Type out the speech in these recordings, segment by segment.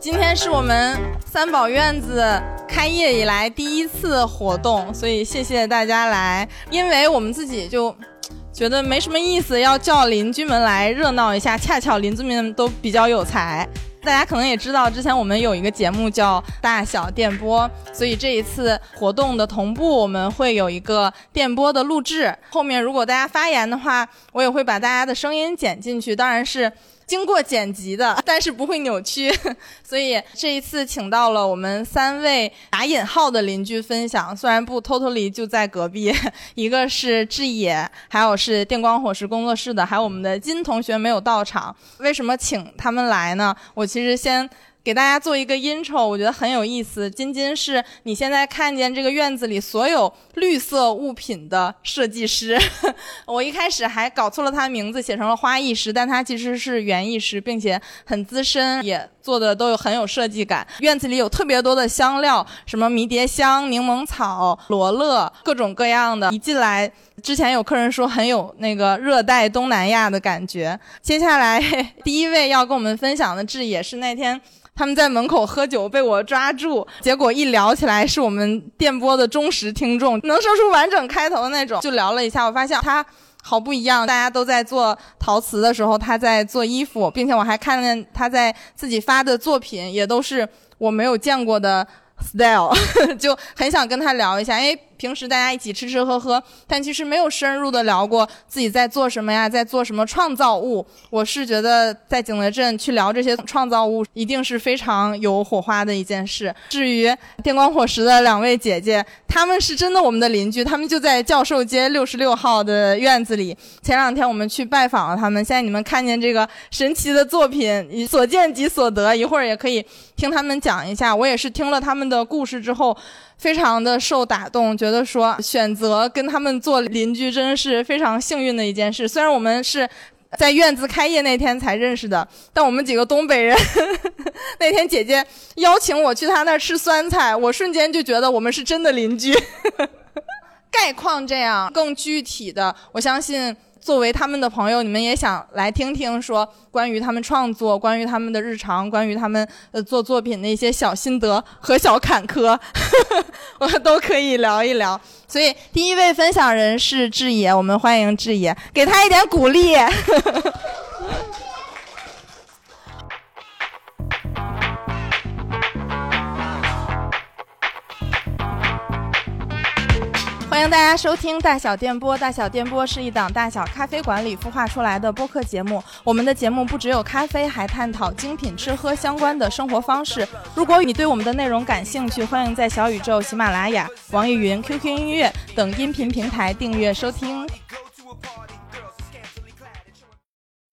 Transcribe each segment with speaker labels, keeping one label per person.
Speaker 1: 今天是我们三宝院子开业以来第一次活动，所以谢谢大家来。因为我们自己就觉得没什么意思，要叫邻居们来热闹一下。恰巧邻居们都比较有才，大家可能也知道，之前我们有一个节目叫《大小电波》，所以这一次活动的同步，我们会有一个电波的录制。后面如果大家发言的话，我也会把大家的声音剪进去，当然是。经过剪辑的，但是不会扭曲，所以这一次请到了我们三位打引号的邻居分享，虽然不 totally 就在隔壁，一个是志野，还有是电光火石工作室的，还有我们的金同学没有到场，为什么请他们来呢？我其实先。给大家做一个 intro，我觉得很有意思。金金是你现在看见这个院子里所有绿色物品的设计师。我一开始还搞错了他的名字，写成了花艺师，但他其实是园艺师，并且很资深，也做的都有很有设计感。院子里有特别多的香料，什么迷迭香、柠檬草、罗勒，各种各样的。一进来之前有客人说很有那个热带东南亚的感觉。接下来第一位要跟我们分享的志也是那天。他们在门口喝酒，被我抓住，结果一聊起来，是我们电波的忠实听众，能说出完整开头的那种。就聊了一下，我发现他好不一样。大家都在做陶瓷的时候，他在做衣服，并且我还看见他在自己发的作品，也都是我没有见过的 style，就很想跟他聊一下，因为。平时大家一起吃吃喝喝，但其实没有深入的聊过自己在做什么呀，在做什么创造物。我是觉得在景德镇去聊这些创造物，一定是非常有火花的一件事。至于电光火石的两位姐姐，她们是真的我们的邻居，她们就在教授街六十六号的院子里。前两天我们去拜访了他们，现在你们看见这个神奇的作品，所见即所得。一会儿也可以听他们讲一下。我也是听了他们的故事之后。非常的受打动，觉得说选择跟他们做邻居，真的是非常幸运的一件事。虽然我们是在院子开业那天才认识的，但我们几个东北人，那天姐姐邀请我去她那儿吃酸菜，我瞬间就觉得我们是真的邻居。概况这样，更具体的，我相信。作为他们的朋友，你们也想来听听说关于他们创作、关于他们的日常、关于他们呃做作品的一些小心得和小坎坷，我们都可以聊一聊。所以第一位分享人是志野，我们欢迎志野，给他一点鼓励。欢迎大家收听大小电波。大小电波是一档大小咖啡馆里孵化出来的播客节目。我们的节目不只有咖啡，还探讨精品吃喝相关的生活方式。如果你对我们的内容感兴趣，欢迎在小宇宙、喜马拉雅、网易云、QQ 音乐等音频平台订阅收听。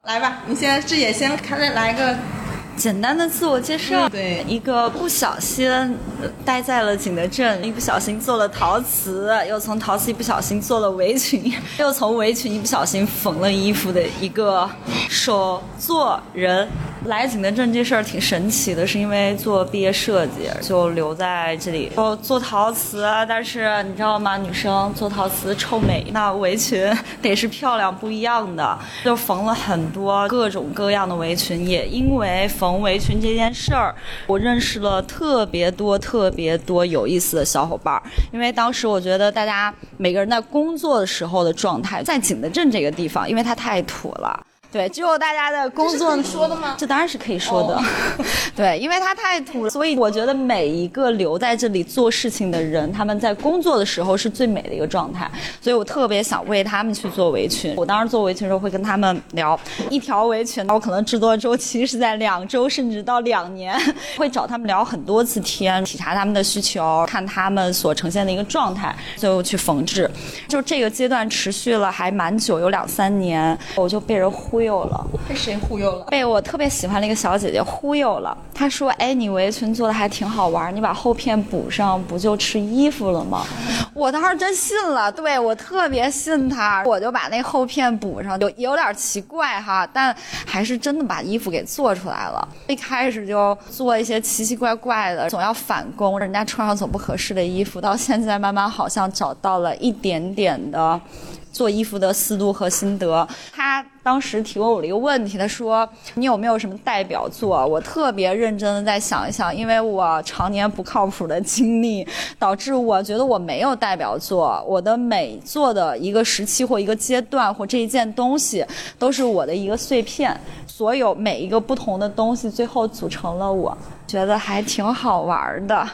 Speaker 1: 来吧，你先，志野先开来个。
Speaker 2: 简单的自我介绍，
Speaker 1: 对，
Speaker 2: 一个不小心待在了景德镇，一不小心做了陶瓷，又从陶瓷一不小心做了围裙，又从围裙一不小心缝了衣服的一个手作人。来景德镇这事儿挺神奇的，是因为做毕业设计就留在这里，做做陶瓷。但是你知道吗？女生做陶瓷臭美，那围裙 得是漂亮不一样的。就缝了很多各种各样的围裙，也因为缝围裙这件事儿，我认识了特别多特别多有意思的小伙伴儿。因为当时我觉得大家每个人在工作的时候的状态，在景德镇这个地方，因为它太土了。对，只有大家的工作
Speaker 1: 说的吗？
Speaker 2: 这当然是可以说的。对，因为他太土了，所以我觉得每一个留在这里做事情的人，他们在工作的时候是最美的一个状态。所以我特别想为他们去做围裙。我当时做围裙的时候会跟他们聊，一条围裙我可能制作周期是在两周甚至到两年，会找他们聊很多次天，体察他们的需求，看他们所呈现的一个状态，最后去缝制。就这个阶段持续了还蛮久，有两三年，我就被人忽悠。悠了。
Speaker 1: 被谁忽悠了？
Speaker 2: 被我特别喜欢的一个小姐姐忽悠了。她说：“哎，你围裙做的还挺好玩，你把后片补上，不就吃衣服了吗？”我当时真信了，对我特别信她，我就把那后片补上，有有点奇怪哈，但还是真的把衣服给做出来了。一开始就做一些奇奇怪怪的，总要返工，人家穿上总不合适的衣服，到现在慢慢好像找到了一点点的。做衣服的思路和心得，他当时提问我了一个问题，他说：“你有没有什么代表作？”我特别认真的在想一想，因为我常年不靠谱的经历，导致我觉得我没有代表作。我的每做的一个时期或一个阶段或这一件东西，都是我的一个碎片，所有每一个不同的东西最后组成了我，觉得还挺好玩的。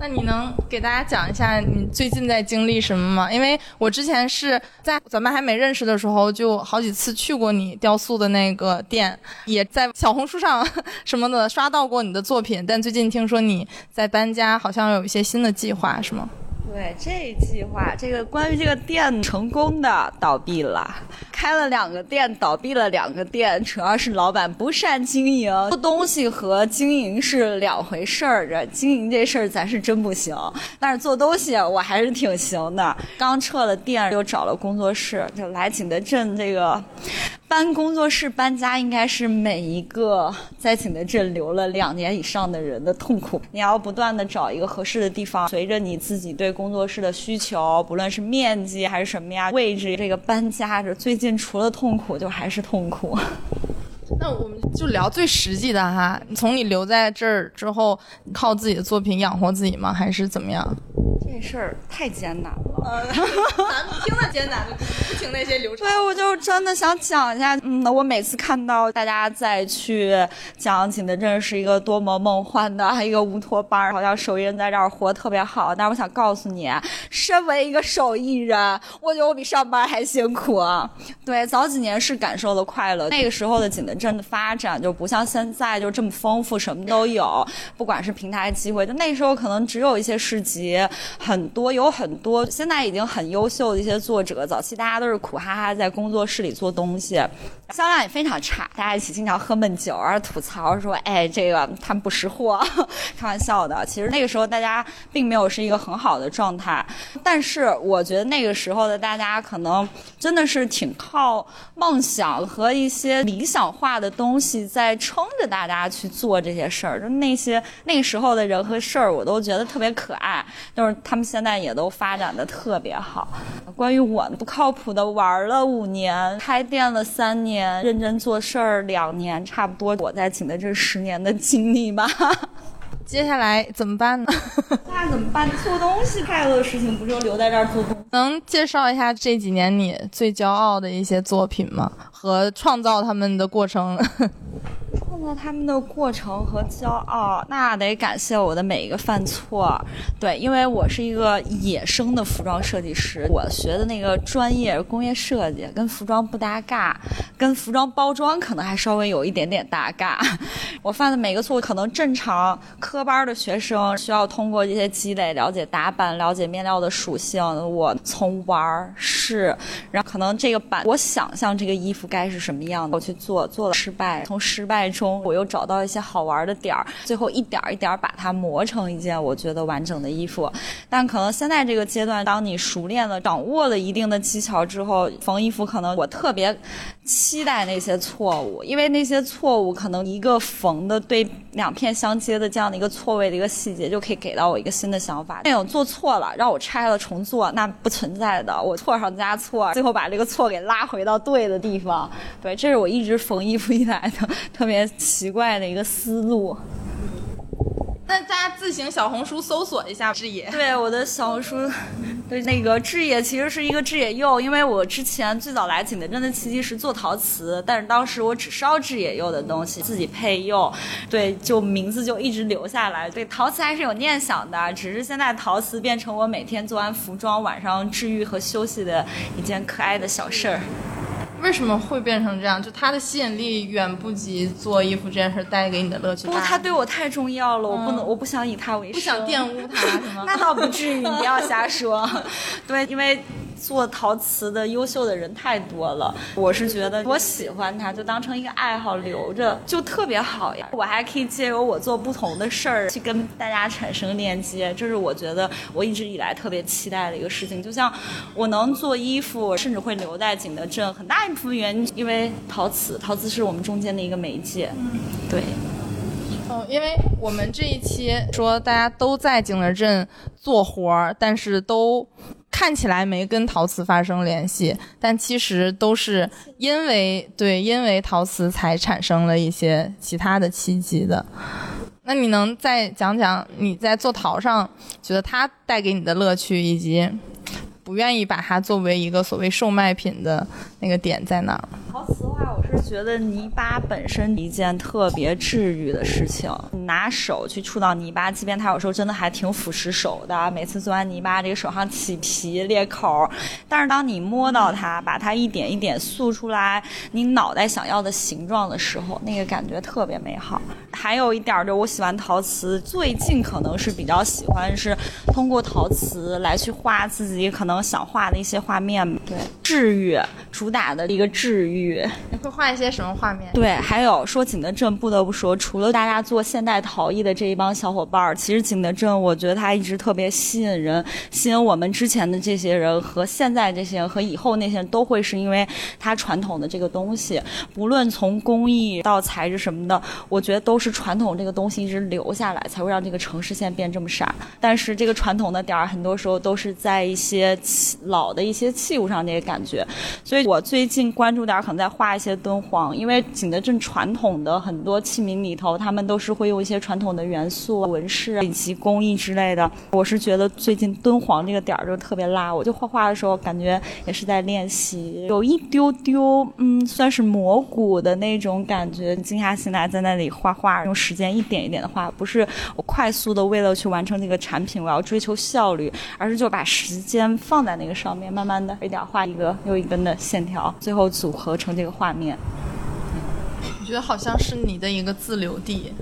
Speaker 1: 那你能给大家讲一下你最近在经历什么吗？因为我之前是在咱们还没认识的时候，就好几次去过你雕塑的那个店，也在小红书上 什么的刷到过你的作品。但最近听说你在搬家，好像有一些新的计划，是吗？
Speaker 2: 对，这计划这个关于这个店成功的倒闭了，开了两个店，倒闭了两个店，主要是老板不善经营。做东西和经营是两回事儿，这经营这事儿咱是真不行，但是做东西我还是挺行的。刚撤了店，又找了工作室，就来景德镇这个。搬工作室搬家应该是每一个在景德镇留了两年以上的人的痛苦。你要不断的找一个合适的地方，随着你自己对工作室的需求，不论是面积还是什么呀位置，这个搬家这最近除了痛苦就还是痛苦。
Speaker 1: 那我们就聊最实际的哈，从你留在这儿之后，靠自己的作品养活自己吗？还是怎么样？
Speaker 2: 这事儿太艰难了，呃
Speaker 1: 咱们听着艰难，不听那些流程。
Speaker 2: 对，我就真的想讲一下，嗯，我每次看到大家再去讲景德镇是一个多么梦幻的一个乌托邦，好像手艺人在这儿活特别好。但是我想告诉你，身为一个手艺人，我觉得我比上班还辛苦。对，早几年是感受了快乐，那个时候的景德镇的发展就不像现在就这么丰富，什么都有，不管是平台机会，就那时候可能只有一些市集。很多有很多现在已经很优秀的一些作者，早期大家都是苦哈哈在工作室里做东西，销量也非常差，大家一起经常喝闷酒，然后吐槽说：“哎，这个他们不识货。”开玩笑的。其实那个时候大家并没有是一个很好的状态，但是我觉得那个时候的大家可能真的是挺靠梦想和一些理想化的东西在撑着大家去做这些事儿。就那些那个时候的人和事儿，我都觉得特别可爱，就是。他们现在也都发展的特特别好。关于我不靠谱的，玩了五年，开店了三年，认真做事儿两年，差不多我在景德镇十年的经历吧。
Speaker 1: 接下来怎么办呢？
Speaker 2: 那怎么办？做东西快乐的事情不就留在这儿做东？
Speaker 1: 能介绍一下这几年你最骄傲的一些作品吗？和创造他们的过程？
Speaker 2: 创造他们的过程和骄傲，那得感谢我的每一个犯错。对，因为我是一个野生的服装设计师，我学的那个专业工业设计，跟服装不搭嘎，跟服装包装可能还稍微有一点点搭嘎。我犯的每个错误，可能正常科班的学生需要通过这些积累，了解打版，了解面料的属性。我从玩试，然后可能这个版，我想象这个衣服该是什么样的，我去做，做了失败，从失败。中我又找到一些好玩的点儿，最后一点一点把它磨成一件我觉得完整的衣服。但可能现在这个阶段，当你熟练了、掌握了一定的技巧之后，缝衣服可能我特别期待那些错误，因为那些错误可能一个缝的对两片相接的这样的一个错位的一个细节，就可以给到我一个新的想法。那种做错了让我拆了重做，那不存在的，我错上加错，最后把这个错给拉回到对的地方。对，这是我一直缝衣服以来的特别。奇怪的一个思路。
Speaker 1: 那大家自行小红书搜索一下志野。
Speaker 2: 对，我的小红书，对那个志野其实是一个志野釉，因为我之前最早来景德镇的契机是做陶瓷，但是当时我只烧志野釉的东西，自己配釉，对，就名字就一直留下来。对，陶瓷还是有念想的，只是现在陶瓷变成我每天做完服装晚上治愈和休息的一件可爱的小事儿。
Speaker 1: 为什么会变成这样？就它的吸引力远不及做衣服这件事带给你的乐趣。
Speaker 2: 不，它对我太重要了，我不能，我不想以它为生。
Speaker 1: 不想玷污它，是吗？
Speaker 2: 那倒不至于，你不要瞎说。对，因为做陶瓷的优秀的人太多了。我是觉得我喜欢它，就当成一个爱好留着，就特别好呀。我还可以借由我做不同的事儿去跟大家产生链接，这是我觉得我一直以来特别期待的一个事情。就像我能做衣服，甚至会留在景德镇，很大一部分原因因为陶瓷，陶瓷是我们中间的一个媒介。对。
Speaker 1: 嗯，因为我们这一期说大家都在景德镇做活儿，但是都看起来没跟陶瓷发生联系，但其实都是因为对，因为陶瓷才产生了一些其他的契机的。那你能再讲讲你在做陶上觉得它带给你的乐趣，以及不愿意把它作为一个所谓售卖品的那个点在哪儿？
Speaker 2: 陶瓷的话，是觉得泥巴本身一件特别治愈的事情。你拿手去触到泥巴，即便它有时候真的还挺腐蚀手的，每次做完泥巴，这个手上起皮裂口，但是当你摸到它，把它一点一点塑出来你脑袋想要的形状的时候，那个感觉特别美好。还有一点就是我喜欢陶瓷，最近可能是比较喜欢是通过陶瓷来去画自己可能想画的一些画面。对，治愈主打的一个治愈。
Speaker 1: 画一些什么画面？
Speaker 2: 对，还有说景德镇，不得不说，除了大家做现代陶艺的这一帮小伙伴儿，其实景德镇，我觉得它一直特别吸引人，吸引我们之前的这些人和现在这些人和以后那些人都会是因为它传统的这个东西，不论从工艺到材质什么的，我觉得都是传统这个东西一直留下来，才会让这个城市现在变这么傻。但是这个传统的点儿，很多时候都是在一些老的一些器物上那些感觉，所以我最近关注点儿。可能在画一些敦煌，因为景德镇传统的很多器皿里头，他们都是会用一些传统的元素、纹饰以及工艺之类的。我是觉得最近敦煌这个点儿就特别辣，我就画画的时候感觉也是在练习，有一丢丢，嗯，算是磨骨的那种感觉。静下心来在那里画画，用时间一点一点的画，不是我快速的为了去完成这个产品，我要追求效率，而是就把时间放在那个上面，慢慢的一点画一个又一根的线条，最后组合。成这个画面，
Speaker 1: 我觉得好像是你的一个自留地。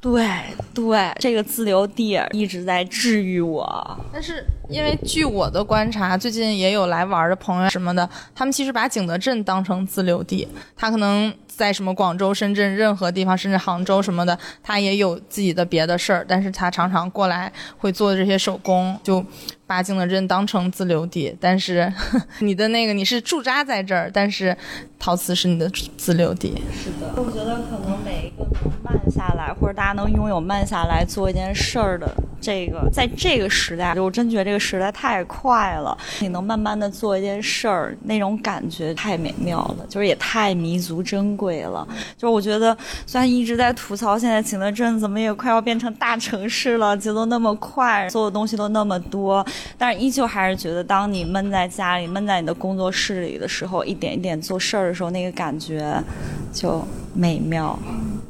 Speaker 2: 对对，这个自留地一直在治愈我。
Speaker 1: 但是因为据我的观察，最近也有来玩的朋友什么的，他们其实把景德镇当成自留地，他可能。在什么广州、深圳任何地方，甚至杭州什么的，他也有自己的别的事儿，但是他常常过来会做这些手工，就把景德镇当成自留地。但是 你的那个你是驻扎在这儿，但是陶瓷是你的自留地。
Speaker 2: 是的，我觉得可能每一个能慢下来，或者大家能拥有慢下来做一件事儿的。这个在这个时代，我真觉得这个时代太快了。你能慢慢的做一件事儿，那种感觉太美妙了，就是也太弥足珍贵了。就是我觉得，虽然一直在吐槽现在景德镇怎么也快要变成大城市了，节奏那么快，做的东西都那么多，但是依旧还是觉得，当你闷在家里、闷在你的工作室里的时候，一点一点做事儿的时候，那个感觉就美妙，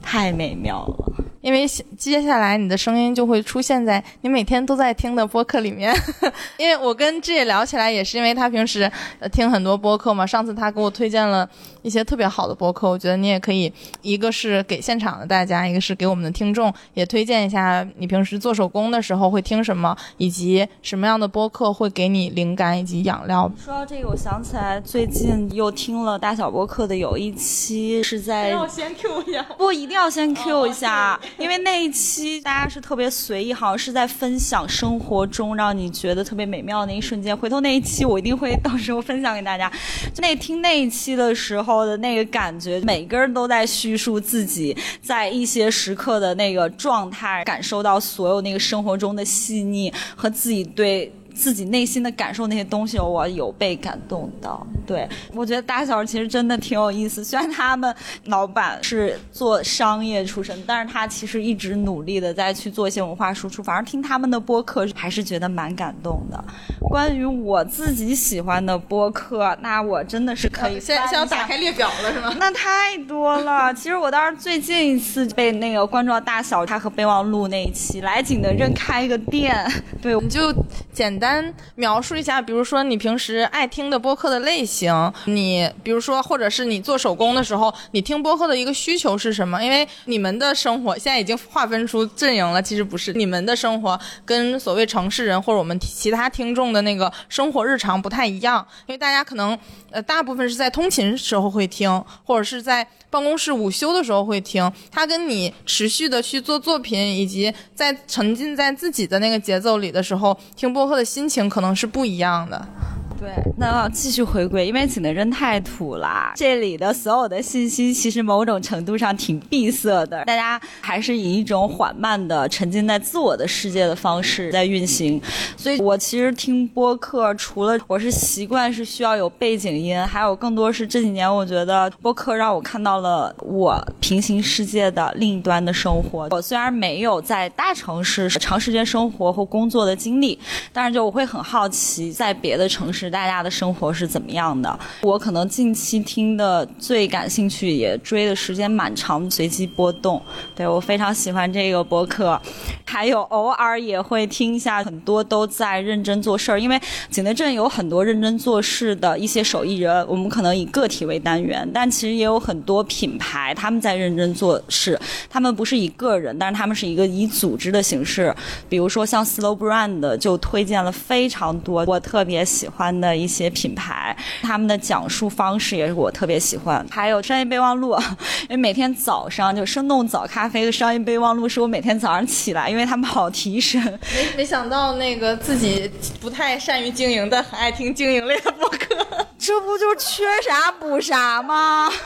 Speaker 2: 太美妙了。
Speaker 1: 因为接下来你的声音就会出现在你每天都在听的播客里面，因为我跟志野聊起来也是因为他平时听很多播客嘛。上次他给我推荐了一些特别好的播客，我觉得你也可以，一个是给现场的大家，一个是给我们的听众，也推荐一下你平时做手工的时候会听什么，以及什么样的播客会给你灵感以及养料。
Speaker 2: 说到这个，我想起来最近又听了大小播客的有一期是在，
Speaker 1: 要先 Q 一下，
Speaker 2: 不一定要先 Q 一下。因为那一期大家是特别随意，好像是在分享生活中让你觉得特别美妙的那一瞬间。回头那一期我一定会到时候分享给大家。那听那一期的时候的那个感觉，每个人都在叙述自己在一些时刻的那个状态，感受到所有那个生活中的细腻和自己对。自己内心的感受那些东西，我有被感动到。对我觉得大小其实真的挺有意思。虽然他们老板是做商业出身，但是他其实一直努力的在去做一些文化输出。反正听他们的播客还是觉得蛮感动的。关于我自己喜欢的播客，那我真的是可以
Speaker 1: 先先要打开列表了是吗？
Speaker 2: 那太多了。其实我当时最近一次被那个关注到大小他和备忘录那一期，来景德镇开一个店，对，
Speaker 1: 我们就简单。单描述一下，比如说你平时爱听的播客的类型，你比如说或者是你做手工的时候，你听播客的一个需求是什么？因为你们的生活现在已经划分出阵营了，其实不是，你们的生活跟所谓城市人或者我们其他听众的那个生活日常不太一样，因为大家可能呃大部分是在通勤时候会听，或者是在办公室午休的时候会听，它跟你持续的去做作品以及在沉浸在自己的那个节奏里的时候听播客的心情可能是不一样的。
Speaker 2: 对，那继续回归，因为景德镇太土了，这里的所有的信息其实某种程度上挺闭塞的，大家还是以一种缓慢的沉浸在自我的世界的方式在运行。所以我其实听播客，除了我是习惯是需要有背景音，还有更多是这几年我觉得播客让我看到了我平行世界的另一端的生活。我虽然没有在大城市长时间生活或工作的经历，但是就我会很好奇在别的城市。大家的生活是怎么样的？我可能近期听的最感兴趣，也追的时间蛮长，随机波动。对我非常喜欢这个博客，还有偶尔也会听一下，很多都在认真做事儿。因为景德镇有很多认真做事的一些手艺人，我们可能以个体为单元，但其实也有很多品牌他们在认真做事。他们不是以个人，但是他们是一个以组织的形式。比如说像 Slow Brand 就推荐了非常多我特别喜欢。的一些品牌，他们的讲述方式也是我特别喜欢。还有商业备忘录，因为每天早上就生动早咖啡的商业备忘录是我每天早上起来，因为他们好提神。
Speaker 1: 没没想到那个自己不太善于经营，但很爱听经营类的播客，
Speaker 2: 这不就缺啥补啥吗？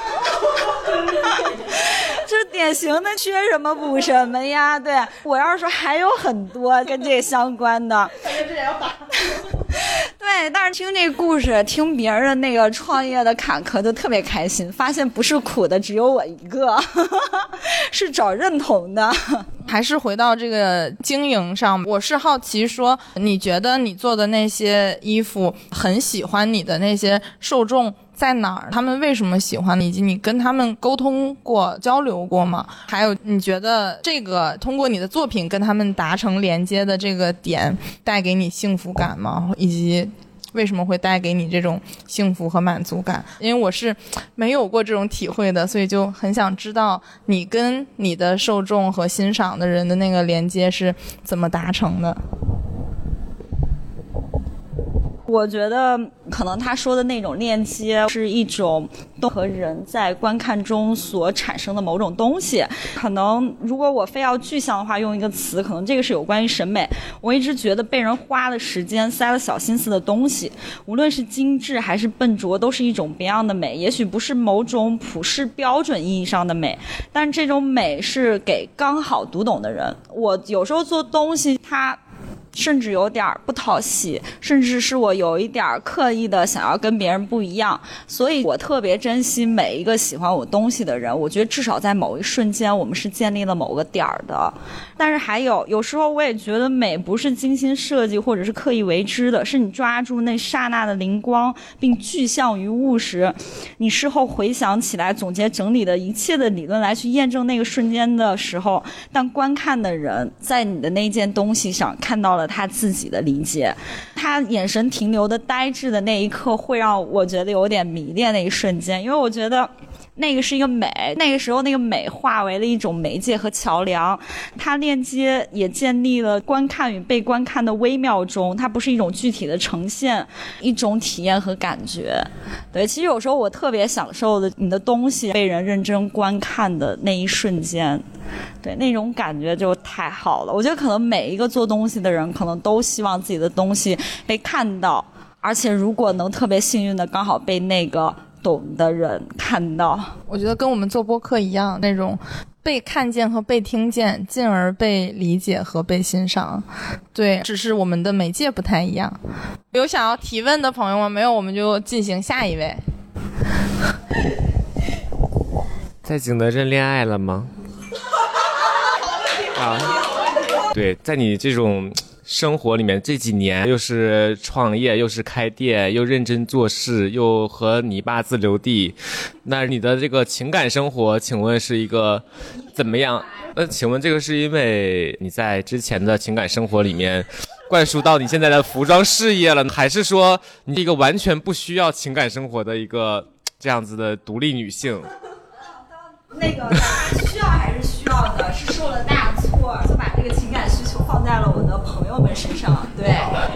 Speaker 2: 这典型的缺什么补什么呀？对我要是说还有很多跟这相关的，对，但是听这故事，听别人那个创业的坎坷，就特别开心。发现不是苦的只有我一个，是找认同的。
Speaker 1: 还是回到这个经营上，我是好奇说，你觉得你做的那些衣服，很喜欢你的那些受众在哪儿？他们为什么喜欢？以及你跟他们沟通过、交流过吗？还有，你觉得这个通过你的作品跟他们达成连接的这个点，带给你幸福感吗？以及。为什么会带给你这种幸福和满足感？因为我是没有过这种体会的，所以就很想知道你跟你的受众和欣赏的人的那个连接是怎么达成的。
Speaker 2: 我觉得可能他说的那种链接是一种和人在观看中所产生的某种东西。可能如果我非要具象的话，用一个词，可能这个是有关于审美。我一直觉得被人花了时间、塞了小心思的东西，无论是精致还是笨拙，都是一种别样的美。也许不是某种普世标准意义上的美，但这种美是给刚好读懂的人。我有时候做东西，它。甚至有点不讨喜，甚至是我有一点刻意的想要跟别人不一样，所以我特别珍惜每一个喜欢我东西的人。我觉得至少在某一瞬间，我们是建立了某个点儿的。但是还有，有时候我也觉得美不是精心设计或者是刻意为之的，是你抓住那刹那的灵光，并具象于物时，你事后回想起来，总结整理的一切的理论来去验证那个瞬间的时候，但观看的人在你的那件东西上看到了。他自己的理解，他眼神停留的呆滞的那一刻，会让我觉得有点迷恋那一瞬间，因为我觉得。那个是一个美，那个时候那个美化为了一种媒介和桥梁，它链接也建立了观看与被观看的微妙中，它不是一种具体的呈现，一种体验和感觉。对，其实有时候我特别享受的你的东西被人认真观看的那一瞬间，对，那种感觉就太好了。我觉得可能每一个做东西的人，可能都希望自己的东西被看到，而且如果能特别幸运的刚好被那个。懂的人看到，
Speaker 1: 我觉得跟我们做播客一样，那种被看见和被听见，进而被理解和被欣赏。对，只是我们的媒介不太一样。有想要提问的朋友吗？没有，我们就进行下一位。
Speaker 3: 在景德镇恋爱了吗？啊，对，在你这种。生活里面这几年又是创业，又是开店，又认真做事，又和你爸自留地，那你的这个情感生活，请问是一个怎么样？那请问这个是因为你在之前的情感生活里面灌输到你现在的服装事业了，还是说你一个完全不需要情感生活的一个这样子的独立女性？
Speaker 2: 那个需要还是需要的，是受了大友们身上，对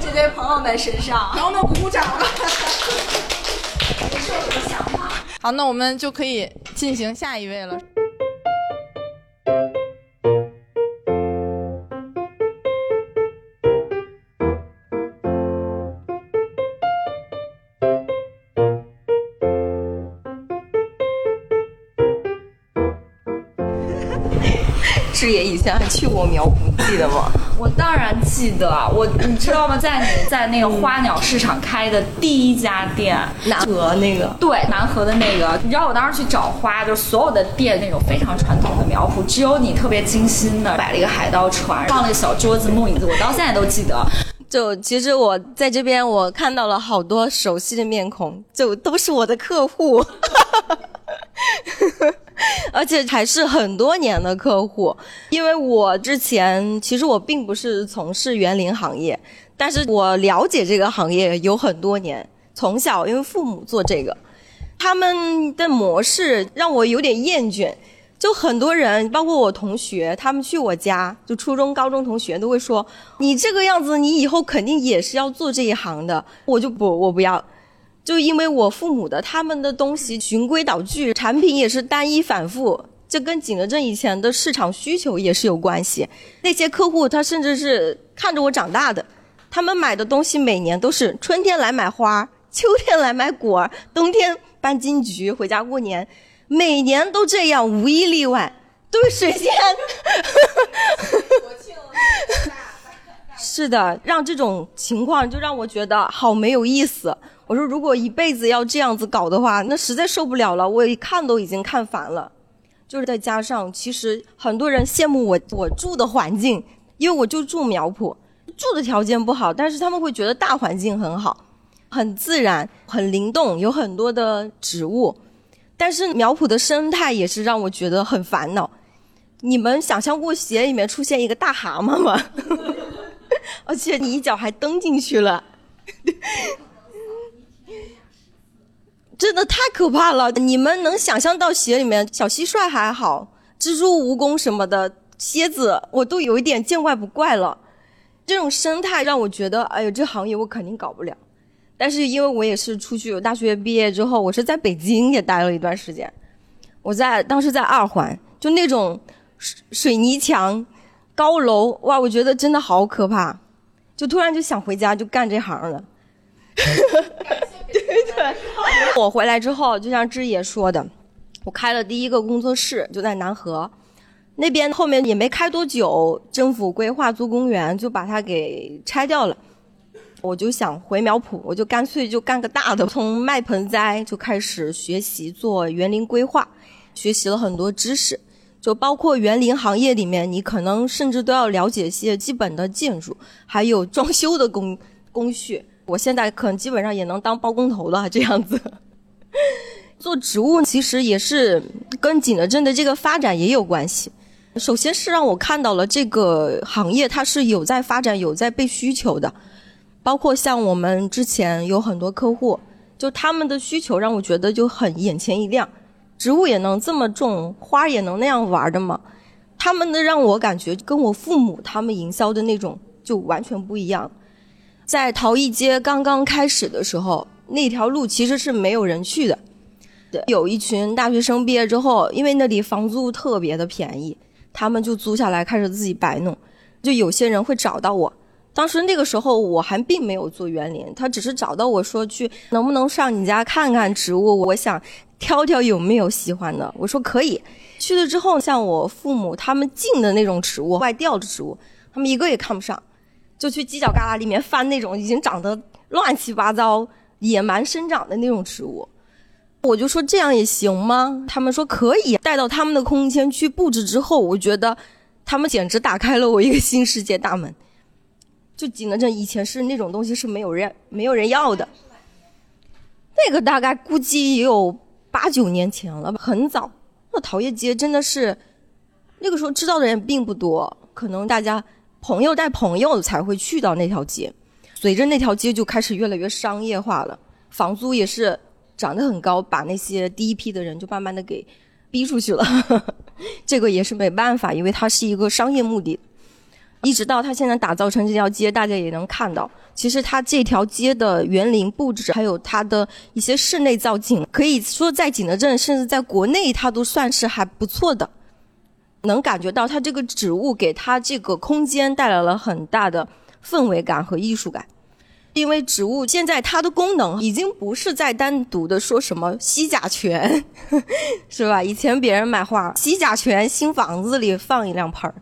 Speaker 2: 这堆朋友们身上。
Speaker 1: 朋友们鼓鼓掌。好，那我们就可以进行下一位了。
Speaker 4: 志野以前还去过苗圃，你记得吗？
Speaker 2: 我当然记得，我你知道吗？在你在那个花鸟市场开的第一家店，
Speaker 4: 南河那个，
Speaker 2: 对，南河的那个，你知道我当时去找花，就是所有的店那种非常传统的苗圃，只有你特别精心的摆了一个海盗船，放了个小桌子、木椅子，我到现在都记得。
Speaker 4: 就其实我在这边，我看到了好多熟悉的面孔，就都是我的客户。而且还是很多年的客户，因为我之前其实我并不是从事园林行业，但是我了解这个行业有很多年，从小因为父母做这个，他们的模式让我有点厌倦。就很多人，包括我同学，他们去我家，就初中、高中同学都会说：“你这个样子，你以后肯定也是要做这一行的。”我就不，我不要。就因为我父母的他们的东西循规蹈矩，产品也是单一反复，这跟景德镇以前的市场需求也是有关系。那些客户他甚至是看着我长大的，他们买的东西每年都是春天来买花，秋天来买果，冬天搬金桔回家过年，每年都这样，无一例外。对水仙，是的，让这种情况就让我觉得好没有意思。我说，如果一辈子要这样子搞的话，那实在受不了了。我一看都已经看烦了。就是再加上，其实很多人羡慕我我住的环境，因为我就住苗圃，住的条件不好，但是他们会觉得大环境很好，很自然，很灵动，有很多的植物。但是苗圃的生态也是让我觉得很烦恼。你们想象过鞋里面出现一个大蛤蟆吗？而且你一脚还蹬进去了。真的太可怕了！你们能想象到鞋里面小蟋蟀还好，蜘蛛、蜈蚣什么的，蝎子我都有一点见怪不怪了。这种生态让我觉得，哎呦，这行业我肯定搞不了。但是因为我也是出去大学毕业之后，我是在北京也待了一段时间。我在当时在二环，就那种水水泥墙、高楼，哇，我觉得真的好可怕，就突然就想回家就干这行了。对对，我回来之后，就像志野说的，我开了第一个工作室，就在南河那边。后面也没开多久，政府规划做公园，就把它给拆掉了。我就想回苗圃，我就干脆就干个大的，从卖盆栽就开始学习做园林规划，学习了很多知识，就包括园林行业里面，你可能甚至都要了解一些基本的建筑，还有装修的工工序。我现在可能基本上也能当包工头了，这样子。做植物其实也是跟景德镇的这个发展也有关系。首先是让我看到了这个行业它是有在发展、有在被需求的。包括像我们之前有很多客户，就他们的需求让我觉得就很眼前一亮。植物也能这么种，花也能那样玩的吗？他们的让我感觉跟我父母他们营销的那种就完全不一样。在陶艺街刚刚开始的时候，那条路其实是没有人去的。有一群大学生毕业之后，因为那里房租特别的便宜，他们就租下来开始自己摆弄。就有些人会找到我，当时那个时候我还并没有做园林，他只是找到我说去能不能上你家看看植物，我想挑挑有没有喜欢的。我说可以。去了之后，像我父母他们进的那种植物，外调的植物，他们一个也看不上。就去犄角旮旯里面翻那种已经长得乱七八糟、野蛮生长的那种植物，我就说这样也行吗？他们说可以。带到他们的空间去布置之后，我觉得他们简直打开了我一个新世界大门。就景德镇以前是那种东西是没有人没有人要的，那个大概估计也有八九年前了吧，很早。那陶业街真的是那个时候知道的人并不多，可能大家。朋友带朋友才会去到那条街。随着那条街就开始越来越商业化了，房租也是涨得很高，把那些第一批的人就慢慢的给逼出去了。这个也是没办法，因为它是一个商业目的。一直到它现在打造成这条街，大家也能看到，其实它这条街的园林布置，还有它的一些室内造景，可以说在景德镇，甚至在国内，它都算是还不错的。能感觉到它这个植物给它这个空间带来了很大的氛围感和艺术感，因为植物现在它的功能已经不是在单独的说什么吸甲醛，是吧？以前别人买花，吸甲醛，新房子里放一两盆儿，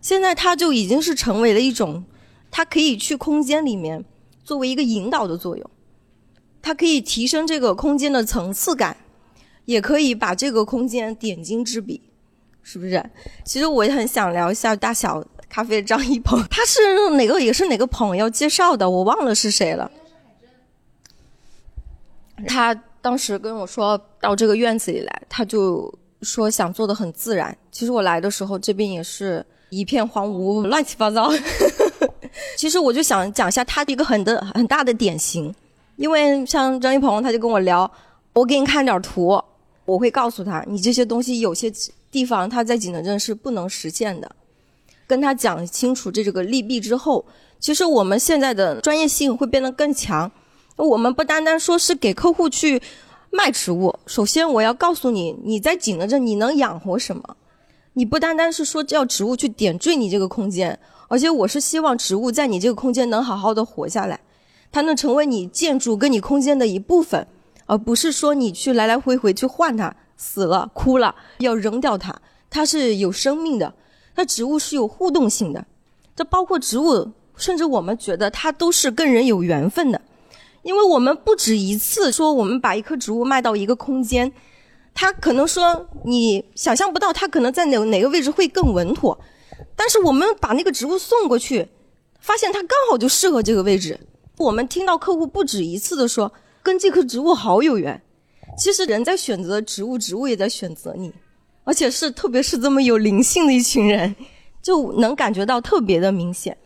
Speaker 4: 现在它就已经是成为了一种，它可以去空间里面作为一个引导的作用，它可以提升这个空间的层次感，也可以把这个空间点睛之笔。是不是？其实我也很想聊一下大小咖啡张一鹏，他是哪个也是哪个朋友介绍的，我忘了是谁了。他当时跟我说到这个院子里来，他就说想做的很自然。其实我来的时候，这边也是一片荒芜，乱七八糟。其实我就想讲一下他的一个很的很大的典型，因为像张一鹏，他就跟我聊，我给你看点图，我会告诉他，你这些东西有些。地方他在景德镇是不能实现的，跟他讲清楚这个利弊之后，其实我们现在的专业性会变得更强。我们不单单说是给客户去卖植物，首先我要告诉你，你在景德镇你能养活什么？你不单单是说叫植物去点缀你这个空间，而且我是希望植物在你这个空间能好好的活下来，它能成为你建筑跟你空间的一部分，而不是说你去来来回回去换它。死了，枯了，要扔掉它。它是有生命的，它植物是有互动性的。这包括植物，甚至我们觉得它都是跟人有缘分的，因为我们不止一次说我们把一棵植物卖到一个空间，他可能说你想象不到他可能在哪哪个位置会更稳妥，但是我们把那个植物送过去，发现它刚好就适合这个位置。我们听到客户不止一次的说，跟这棵植物好有缘。其实人在选择植物，植物也在选择你，而且是特别是这么有灵性的一群人，就能感觉到特别的明显。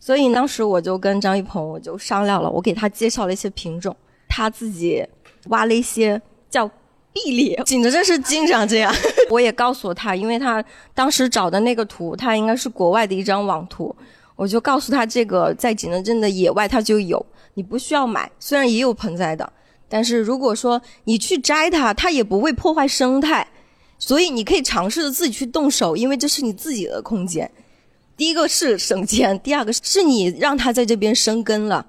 Speaker 4: 所以当时我就跟张一鹏，我就商量了，我给他介绍了一些品种，他自己挖了一些叫 碧丽，景德镇是经常这样。我也告诉他，因为他当时找的那个图，他应该是国外的一张网图，我就告诉他这个在景德镇的野外它就有，你不需要买，虽然也有盆栽的。但是如果说你去摘它，它也不会破坏生态，所以你可以尝试着自己去动手，因为这是你自己的空间。第一个是省钱，第二个是你让它在这边生根了。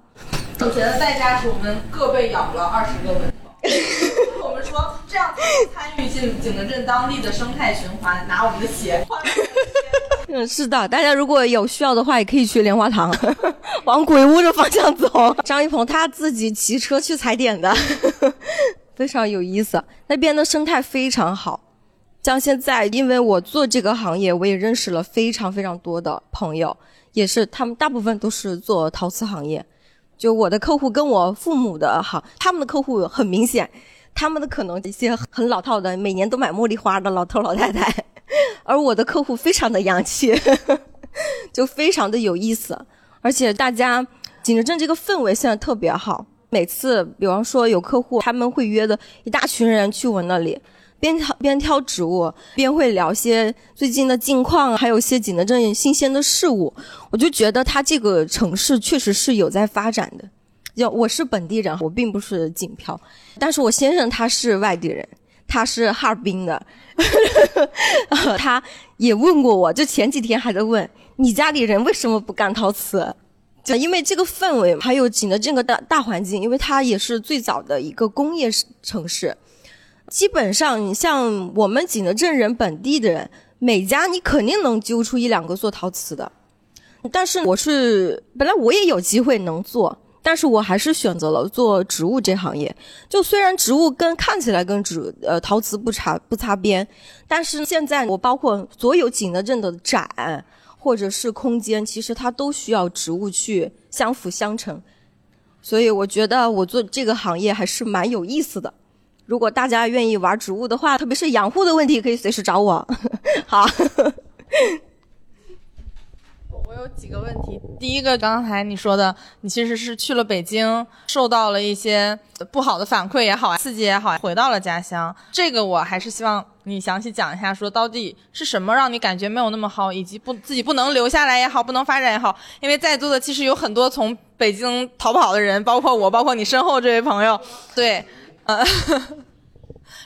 Speaker 1: 我觉得代价是我们各被咬了二十个蚊子。我们说这样参与进景德镇当地的生态循环，拿我们的鞋。
Speaker 4: 嗯，是的，大家如果有需要的话，也可以去莲花塘，往鬼屋的方向走。张一鹏他自己骑车去踩点的，非常有意思。那边的生态非常好，像现在，因为我做这个行业，我也认识了非常非常多的朋友，也是他们大部分都是做陶瓷行业。就我的客户跟我父母的行，他们的客户很明显，他们的可能一些很老套的，每年都买茉莉花的老头老太太。而我的客户非常的洋气，就非常的有意思，而且大家景德镇这个氛围现在特别好。每次，比方说有客户，他们会约的一大群人去我那里，边挑边挑植物，边会聊些最近的近况，还有些景德镇新鲜的事物。我就觉得他这个城市确实是有在发展的。就我是本地人，我并不是景漂，但是我先生他是外地人。他是哈尔滨的，他也问过我，就前几天还在问你家里人为什么不干陶瓷，就因为这个氛围，还有景德镇个大大环境，因为它也是最早的一个工业城市，基本上你像我们景德镇人本地的人，每家你肯定能揪出一两个做陶瓷的，但是我是本来我也有机会能做。但是我还是选择了做植物这行业。就虽然植物跟看起来跟植呃陶瓷不差不擦边，但是现在我包括所有景德镇的展或者是空间，其实它都需要植物去相辅相成。所以我觉得我做这个行业还是蛮有意思的。如果大家愿意玩植物的话，特别是养护的问题，可以随时找我。好。
Speaker 1: 我有几个问题。第一个，刚才你说的，你其实是去了北京，受到了一些不好的反馈也好，刺激也好，回到了家乡。这个我还是希望你详细讲一下，说到底是什么让你感觉没有那么好，以及不自己不能留下来也好，不能发展也好。因为在座的其实有很多从北京逃跑的人，包括我，包括你身后这位朋友。对，呃。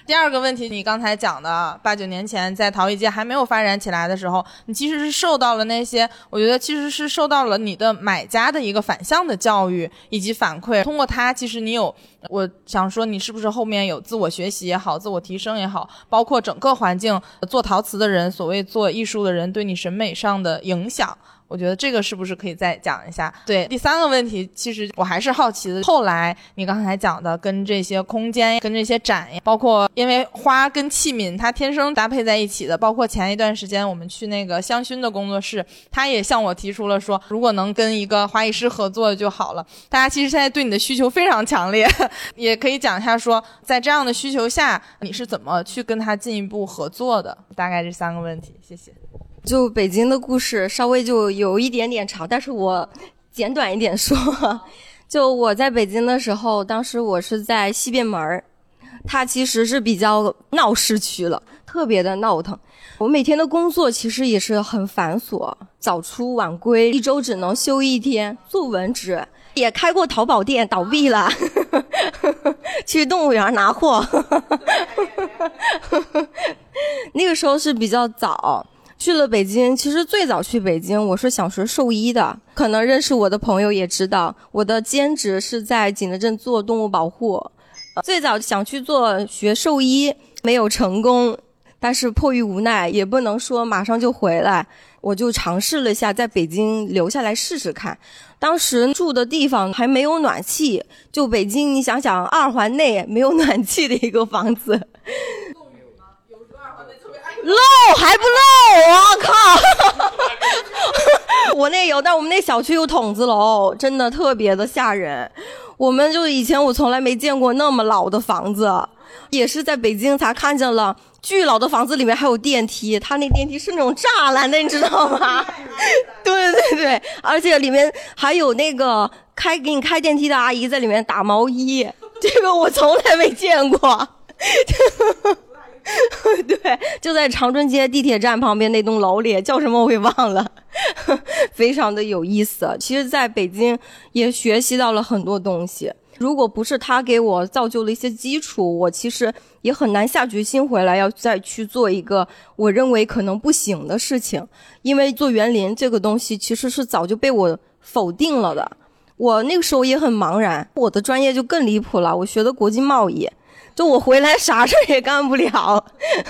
Speaker 1: 第二个问题，你刚才讲的八九年前在陶艺界还没有发展起来的时候，你其实是受到了那些，我觉得其实是受到了你的买家的一个反向的教育以及反馈。通过它，其实你有，我想说你是不是后面有自我学习也好，自我提升也好，包括整个环境做陶瓷的人，所谓做艺术的人对你审美上的影响。我觉得这个是不是可以再讲一下？对，第三个问题，其实我还是好奇的。后来你刚才讲的，跟这些空间、跟这些展，包括因为花跟器皿它天生搭配在一起的，包括前一段时间我们去那个香薰的工作室，他也向我提出了说，如果能跟一个花艺师合作就好了。大家其实现在对你的需求非常强烈，也可以讲一下说，在这样的需求下，你是怎么去跟他进一步合作的？大概这三个问题，谢谢。
Speaker 4: 就北京的故事稍微就有一点点长，但是我简短一点说。就我在北京的时候，当时我是在西便门儿，它其实是比较闹市区了，特别的闹腾。我每天的工作其实也是很繁琐，早出晚归，一周只能休一天，做文职，也开过淘宝店，倒闭了，去动物园拿货。那个时候是比较早。去了北京，其实最早去北京，我是想学兽医的。可能认识我的朋友也知道，我的兼职是在景德镇做动物保护。最早想去做学兽医，没有成功，但是迫于无奈，也不能说马上就回来，我就尝试了一下在北京留下来试试看。当时住的地方还没有暖气，就北京，你想想，二环内没有暖气的一个房子。漏还不漏？我靠！我那有，但我们那小区有筒子楼，真的特别的吓人。我们就以前我从来没见过那么老的房子，也是在北京才看见了巨老的房子里面还有电梯，它那电梯是那种栅栏的，你知道吗？对对对，而且里面还有那个开给你开电梯的阿姨在里面打毛衣，这个我从来没见过。对，就在长春街地铁站旁边那栋楼里，叫什么我给忘了，非常的有意思。其实，在北京也学习到了很多东西。如果不是他给我造就了一些基础，我其实也很难下决心回来要再去做一个我认为可能不行的事情。因为做园林这个东西，其实是早就被我否定了的。我那个时候也很茫然，我的专业就更离谱了，我学的国际贸易。就我回来啥事儿也干不了，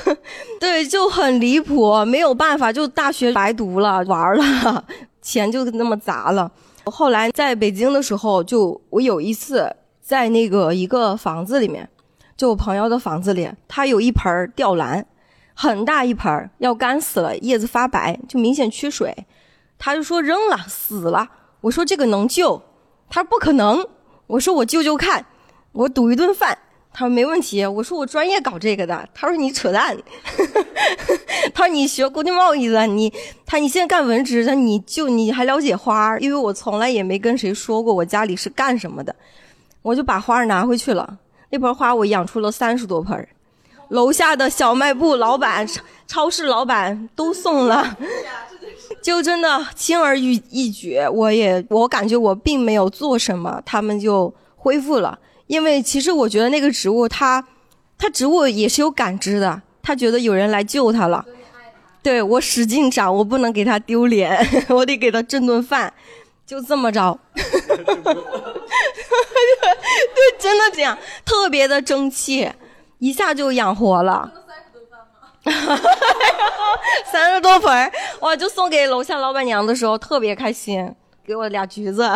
Speaker 4: 对，就很离谱，没有办法，就大学白读了，玩了，钱就那么砸了。我后来在北京的时候，就我有一次在那个一个房子里面，就我朋友的房子里，他有一盆吊兰，很大一盆，要干死了，叶子发白，就明显缺水，他就说扔了，死了。我说这个能救，他说不可能。我说我救救看，我赌一顿饭。他说没问题，我说我专业搞这个的。他说你扯淡，他说你学国际贸易的，你他你现在干文职，他你就你还了解花？因为我从来也没跟谁说过我家里是干什么的，我就把花拿回去了。那盆花我养出了三十多盆，楼下的小卖部老板、超市老板都送了，就真的轻而易易举。我也我感觉我并没有做什么，他们就恢复了。因为其实我觉得那个植物，它，它植物也是有感知的。它觉得有人来救它了，对我使劲长，我不能给它丢脸，我得给它挣顿饭，就这么着。对，真的这样，特别的争气，一下就养活了。三十多盆哇！就送给楼下老板娘的时候特别开心，给我俩橘子，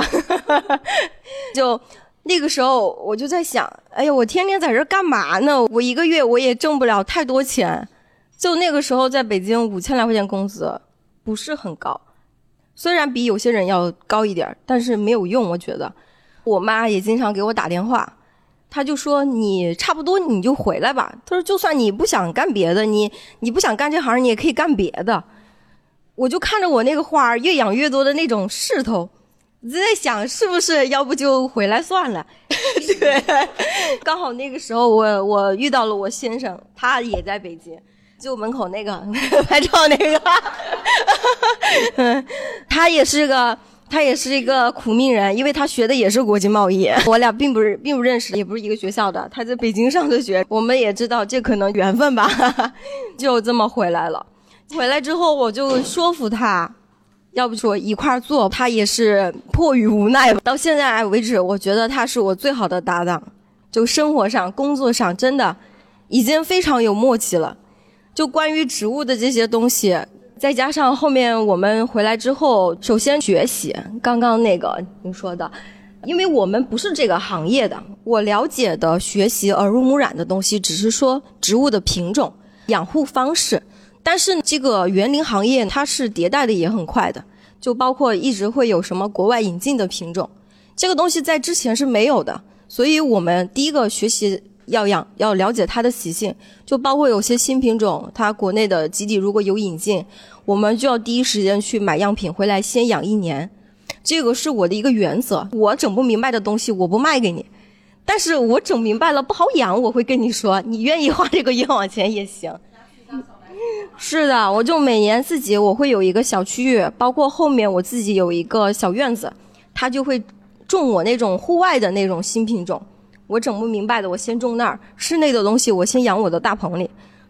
Speaker 4: 就。那个时候我就在想，哎呀，我天天在这干嘛呢？我一个月我也挣不了太多钱。就那个时候在北京五千来块钱工资，不是很高，虽然比有些人要高一点，但是没有用。我觉得，我妈也经常给我打电话，她就说你差不多你就回来吧。她说就算你不想干别的，你你不想干这行，你也可以干别的。我就看着我那个花儿越养越多的那种势头，我就在想，是不是要不就回来算了？对，刚好那个时候我我遇到了我先生，他也在北京，就门口那个拍照那个，他也是个。他也是一个苦命人，因为他学的也是国际贸易，我俩并不是并不认识，也不是一个学校的。他在北京上的学，我们也知道这可能缘分吧，就这么回来了。回来之后，我就说服他，要不说一块做，他也是迫于无奈。到现在为止，我觉得他是我最好的搭档，就生活上、工作上，真的已经非常有默契了。就关于植物的这些东西。再加上后面我们回来之后，首先学习刚刚那个您说的，因为我们不是这个行业的，我了解的学习耳濡目染的东西，只是说植物的品种、养护方式。但是这个园林行业它是迭代的也很快的，就包括一直会有什么国外引进的品种，这个东西在之前是没有的，所以我们第一个学习。要养要了解它的习性，就包括有些新品种，它国内的基地如果有引进，我们就要第一时间去买样品回来，先养一年。这个是我的一个原则。我整不明白的东西，我不卖给你；但是我整明白了不好养，我会跟你说，你愿意花这个冤枉钱也行。是的，我就每年自己我会有一个小区域，包括后面我自己有一个小院子，它就会种我那种户外的那种新品种。我整不明白的，我先种那儿；室内的东西，我先养我的大棚里。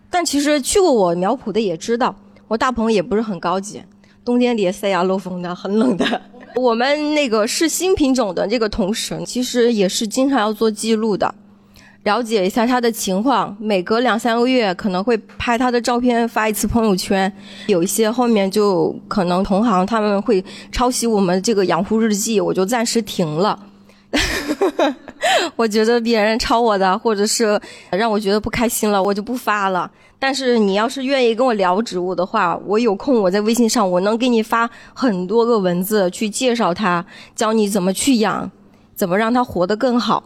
Speaker 4: 但其实去过我苗圃的也知道，我大棚也不是很高级，冬天里塞牙漏风的，很冷的。我们那个是新品种的这个同时，其实也是经常要做记录的，了解一下它的情况。每隔两三个月可能会拍它的照片发一次朋友圈。有一些后面就可能同行他们会抄袭我们这个养护日记，我就暂时停了。我觉得别人抄我的，或者是让我觉得不开心了，我就不发了。但是你要是愿意跟我聊植物的话，我有空我在微信上我能给你发很多个文字去介绍它，教你怎么去养，怎么让它活得更好。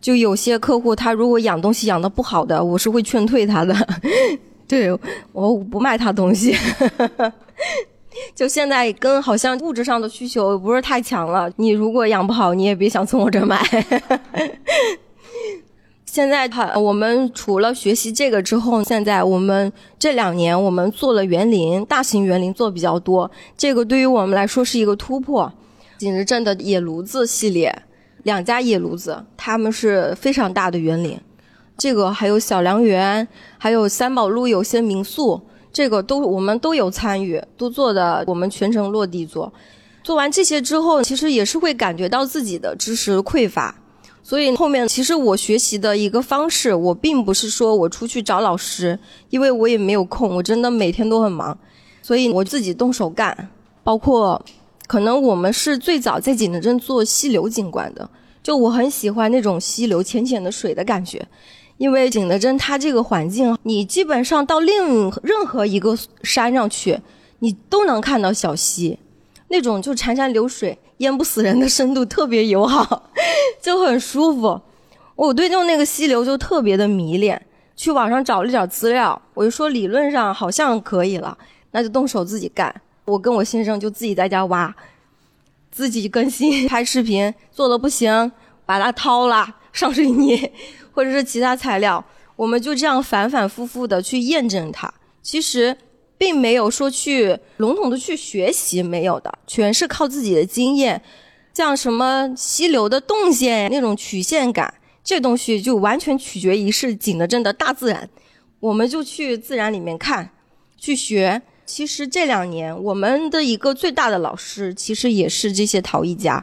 Speaker 4: 就有些客户他如果养东西养的不好的，我是会劝退他的。对我不卖他东西。就现在跟好像物质上的需求不是太强了，你如果养不好，你也别想从我这买。现在他我们除了学习这个之后，现在我们这两年我们做了园林，大型园林做比较多，这个对于我们来说是一个突破。景德镇的野炉子系列，两家野炉子，他们是非常大的园林，这个还有小良园，还有三宝路有些民宿。这个都我们都有参与，都做的我们全程落地做。做完这些之后，其实也是会感觉到自己的知识匮乏。所以后面其实我学习的一个方式，我并不是说我出去找老师，因为我也没有空，我真的每天都很忙，所以我自己动手干。包括可能我们是最早在景德镇做溪流景观的，就我很喜欢那种溪流浅浅的水的感觉。因为景德镇它这个环境，你基本上到另任何一个山上去，你都能看到小溪，那种就潺潺流水、淹不死人的深度特别友好，就很舒服。我对就那个溪流就特别的迷恋，去网上找了点资料，我就说理论上好像可以了，那就动手自己干。我跟我先生就自己在家挖，自己更新 拍视频，做的不行，把它掏了上水泥。或者是其他材料，我们就这样反反复复的去验证它。其实并没有说去笼统的去学习，没有的，全是靠自己的经验。像什么溪流的动线那种曲线感，这东西就完全取决于是景德镇的大自然。我们就去自然里面看，去学。其实这两年我们的一个最大的老师，其实也是这些陶艺家。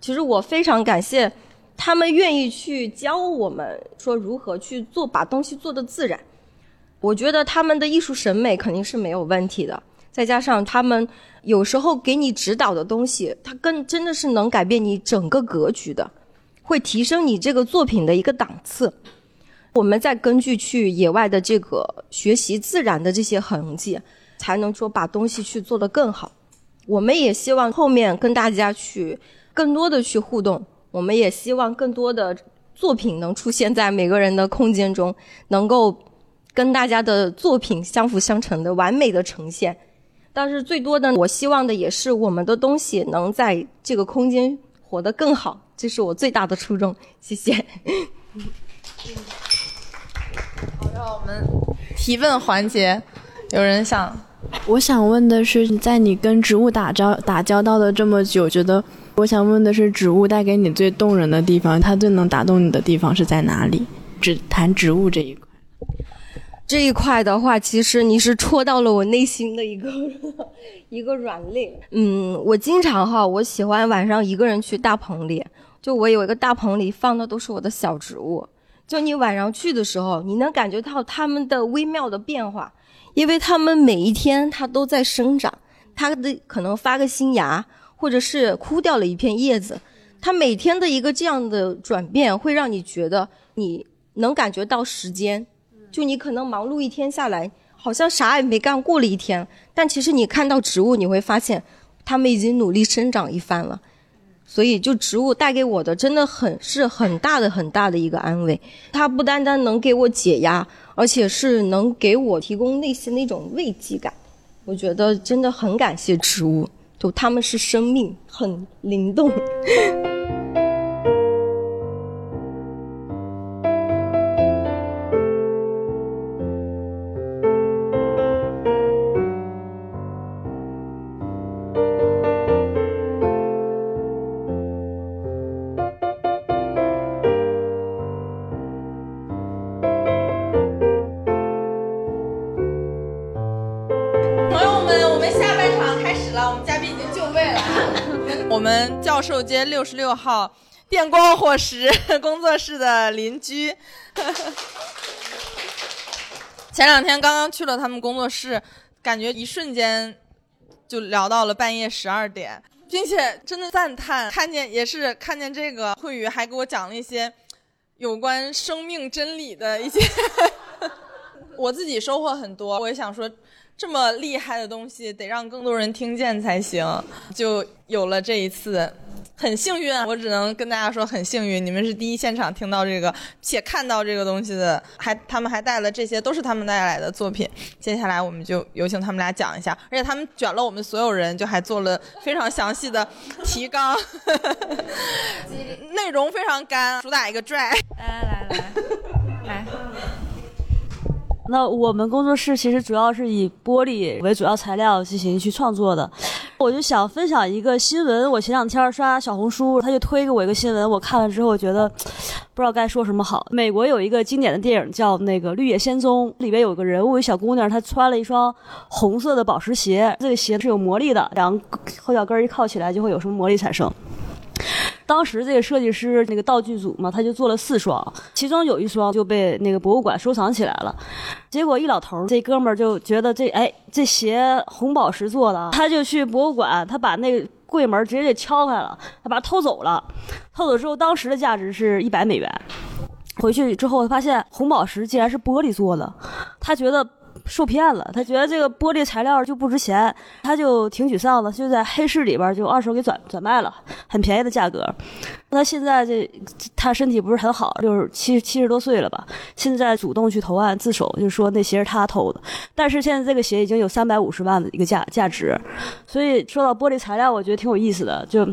Speaker 4: 其实我非常感谢。他们愿意去教我们说如何去做，把东西做的自然。我觉得他们的艺术审美肯定是没有问题的。再加上他们有时候给你指导的东西，它更真的是能改变你整个格局的，会提升你这个作品的一个档次。我们再根据去野外的这个学习自然的这些痕迹，才能说把东西去做得更好。我们也希望后面跟大家去更多的去互动。我们也希望更多的作品能出现在每个人的空间中，能够跟大家的作品相辅相成的完美的呈现。但是最多的，我希望的也是我们的东西能在这个空间活得更好，这是我最大的初衷。谢谢。
Speaker 1: 好，让我们提问环节，有人想？
Speaker 5: 我想问的是，在你跟植物打交打交道的这么久，觉得我想问的是，植物带给你最动人的地方，它最能打动你的地方是在哪里？只谈植物这一块。
Speaker 4: 这一块的话，其实你是戳到了我内心的一个 一个软肋。嗯，我经常哈，我喜欢晚上一个人去大棚里，就我有一个大棚里放的都是我的小植物。就你晚上去的时候，你能感觉到它们的微妙的变化，因为它们每一天它都在生长，它的可能发个新芽，或者是枯掉了一片叶子，它每天的一个这样的转变，会让你觉得你能感觉到时间。就你可能忙碌一天下来，好像啥也没干，过了一天，但其实你看到植物，你会发现，它们已经努力生长一番了。所以，就植物带给我的，真的很是很大的很大的一个安慰。它不单单能给我解压，而且是能给我提供内心的一种慰藉感。我觉得真的很感谢植物，就它们是生命，很灵动。
Speaker 1: 教授街六十六号电光火石 工作室的邻居，前两天刚刚去了他们工作室，感觉一瞬间就聊到了半夜十二点，并且真的赞叹，看见也是看见这个慧宇还给我讲了一些有关生命真理的一些，我自己收获很多，我也想说。这么厉害的东西，得让更多人听见才行。就有了这一次，很幸运，我只能跟大家说很幸运，你们是第一现场听到这个且看到这个东西的，还他们还带了这些，都是他们带来的作品。接下来我们就有请他们俩讲一下，而且他们卷了我们所有人，就还做了非常详细的提纲，内容非常干，主打一个拽。
Speaker 6: 来来来来。那我们工作室其实主要是以玻璃为主要材料进行去创作的。我就想分享一个新闻，我前两天刷小红书，他就推给我一个新闻，我看了之后，觉得不知道该说什么好。美国有一个经典的电影叫那个《绿野仙踪》，里边有个人物，一小姑娘，她穿了一双红色的宝石鞋，这个鞋是有魔力的，两个后脚跟一靠起来就会有什么魔力产生。当时这个设计师那个道具组嘛，他就做了四双，其中有一双就被那个博物馆收藏起来了。结果一老头儿这哥们儿就觉得这哎这鞋红宝石做的，他就去博物馆，他把那个柜门直接给敲开了，他把它偷走了。偷走之后，当时的价值是一百美元。回去之后发现红宝石竟然是玻璃做的，他觉得。受骗了，他觉得这个玻璃材料就不值钱，他就挺沮丧的，就在黑市里边就二手给转转卖了，很便宜的价格。他现在这他身体不是很好，就是七七十多岁了吧，现在主动去投案自首，就说那鞋是他偷的。但是现在这个鞋已经有三百五十万的一个价价值，所以说到玻璃材料，我觉得挺有意思的，就。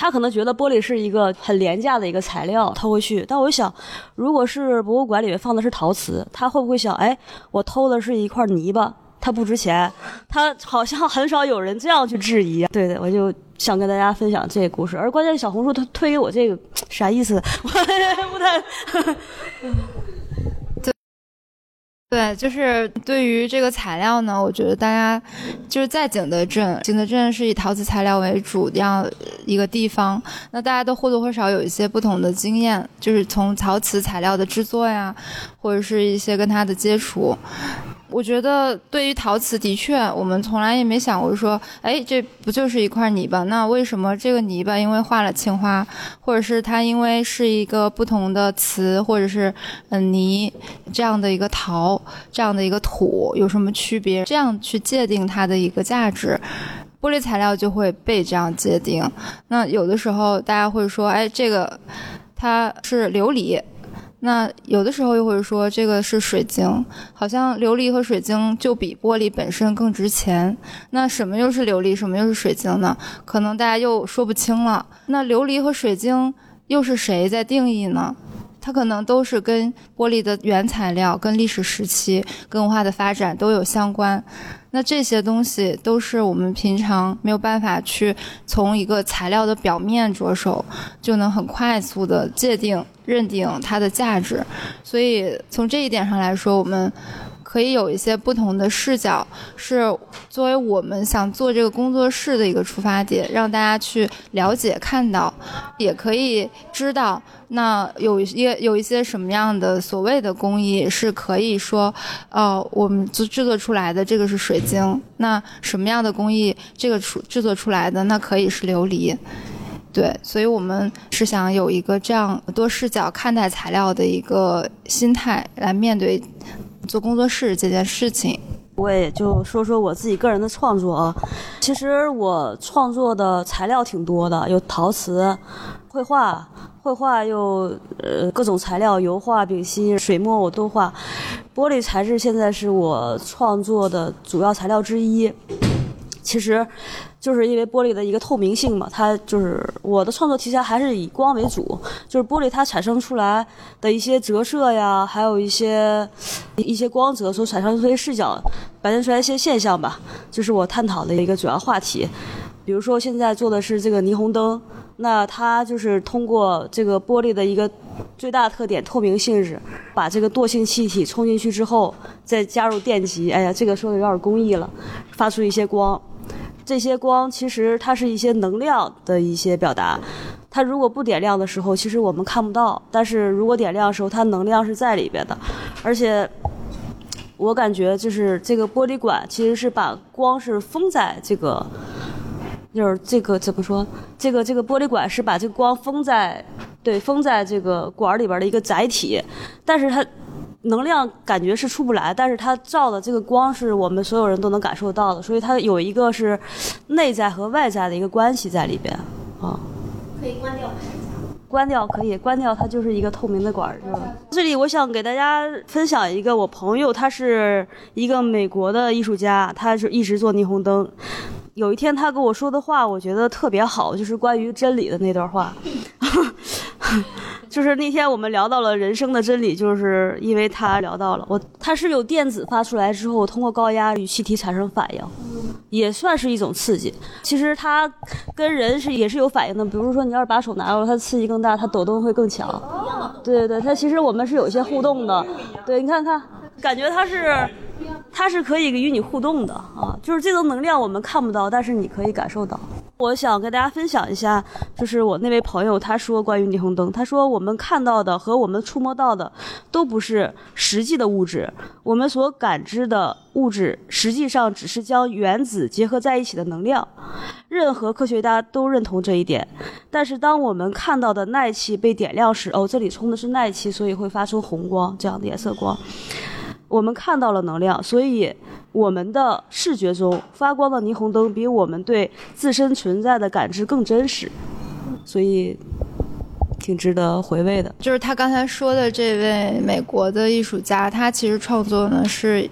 Speaker 6: 他可能觉得玻璃是一个很廉价的一个材料，偷回去。但我想，如果是博物馆里面放的是陶瓷，他会不会想，哎，我偷的是一块泥巴，它不值钱？他好像很少有人这样去质疑。对对，我就想跟大家分享这个故事。而关键小红书他推给我这个啥意思？我不太。
Speaker 7: 对，就是对于这个材料呢，我觉得大家就是在景德镇，景德镇是以陶瓷材料为主要一个地方，那大家都或多或少有一些不同的经验，就是从陶瓷材料的制作呀，或者是一些跟它的接触。我觉得对于陶瓷，的确，我们从来也没想过说，哎，这不就是一块泥巴？那为什么这个泥巴因为画了青花，或者是它因为是一个不同的瓷，或者是嗯泥这样的一个陶这样的一个土有什么区别？这样去界定它的一个价值，玻璃材料就会被这样界定。那有的时候大家会说，哎，这个它是琉璃。那有的时候又会说这个是水晶，好像琉璃和水晶就比玻璃本身更值钱。那什么又是琉璃，什么又是水晶呢？可能大家又说不清了。那琉璃和水晶又是谁在定义呢？它可能都是跟玻璃的原材料、跟历史时期、跟文化的发展都有相关。那这些东西都是我们平常没有办法去从一个材料的表面着手，就能很快速的界定、认定它的价值。所以从这一点上来说，我们。可以有一些不同的视角，是作为我们想做这个工作室的一个出发点，让大家去了解、看到，也可以知道，那有一些有一些什么样的所谓的工艺是可以说，呃，我们制制作出来的这个是水晶，那什么样的工艺这个出制作出来的那可以是琉璃，对，所以我们是想有一个这样多视角看待材料的一个心态来面对。做工作室这件事情，
Speaker 6: 我也就说说我自己个人的创作啊。其实我创作的材料挺多的，有陶瓷、绘画、绘画又呃各种材料，油画、丙烯、水墨我都画。玻璃材质现在是我创作的主要材料之一。其实，就是因为玻璃的一个透明性嘛，它就是我的创作题材还是以光为主，就是玻璃它产生出来的一些折射呀，还有一些一些光泽所产生的这些视角，表现出来一些现象吧，就是我探讨的一个主要话题。比如说现在做的是这个霓虹灯，那它就是通过这个玻璃的一个最大特点透明性质，把这个惰性气体冲进去之后，再加入电极，哎呀，这个说的有点工艺了，发出一些光。这些光其实它是一些能量的一些表达，它如果不点亮的时候，其实我们看不到；但是如果点亮的时候，它能量是在里边的。而且，我感觉就是这个玻璃管其实是把光是封在这个，就是这个怎么说？这个这个玻璃管是把这个光封在，对，封在这个管里边的一个载体，但是它。能量感觉是出不来，但是它照的这个光是我们所有人都能感受到的，所以它有一个是内在和外在的一个关系在里边啊。可以关掉关掉可以关掉，它就是一个透明的管儿，是吧？这里我想给大家分享一个我朋友，他是一个美国的艺术家，他是一直做霓虹灯。有一天他跟我说的话，我觉得特别好，就是关于真理的那段话。就是那天我们聊到了人生的真理，就是因为他聊到了我，它是有电子发出来之后，通过高压与气体产生反应，也算是一种刺激。其实它跟人是也是有反应的，比如说你要是把手拿过来，它刺激更大，它抖动会更强。对对对，它其实我们是有一些互动的。对你看看，感觉它是它是可以与你互动的啊，就是这种能量我们看不到，但是你可以感受到。我想跟大家分享一下，就是我那位朋友他说关于霓虹灯，他说我们看到的和我们触摸到的都不是实际的物质，我们所感知的物质实际上只是将原子结合在一起的能量。任何科学家都认同这一点。但是当我们看到的氖气被点亮时，哦，这里充的是氖气，所以会发出红光这样的颜色光。我们看到了能量，所以我们的视觉中发光的霓虹灯比我们对自身存在的感知更真实，所以挺值得回味的。
Speaker 7: 就是他刚才说的这位美国的艺术家，他其实创作呢是。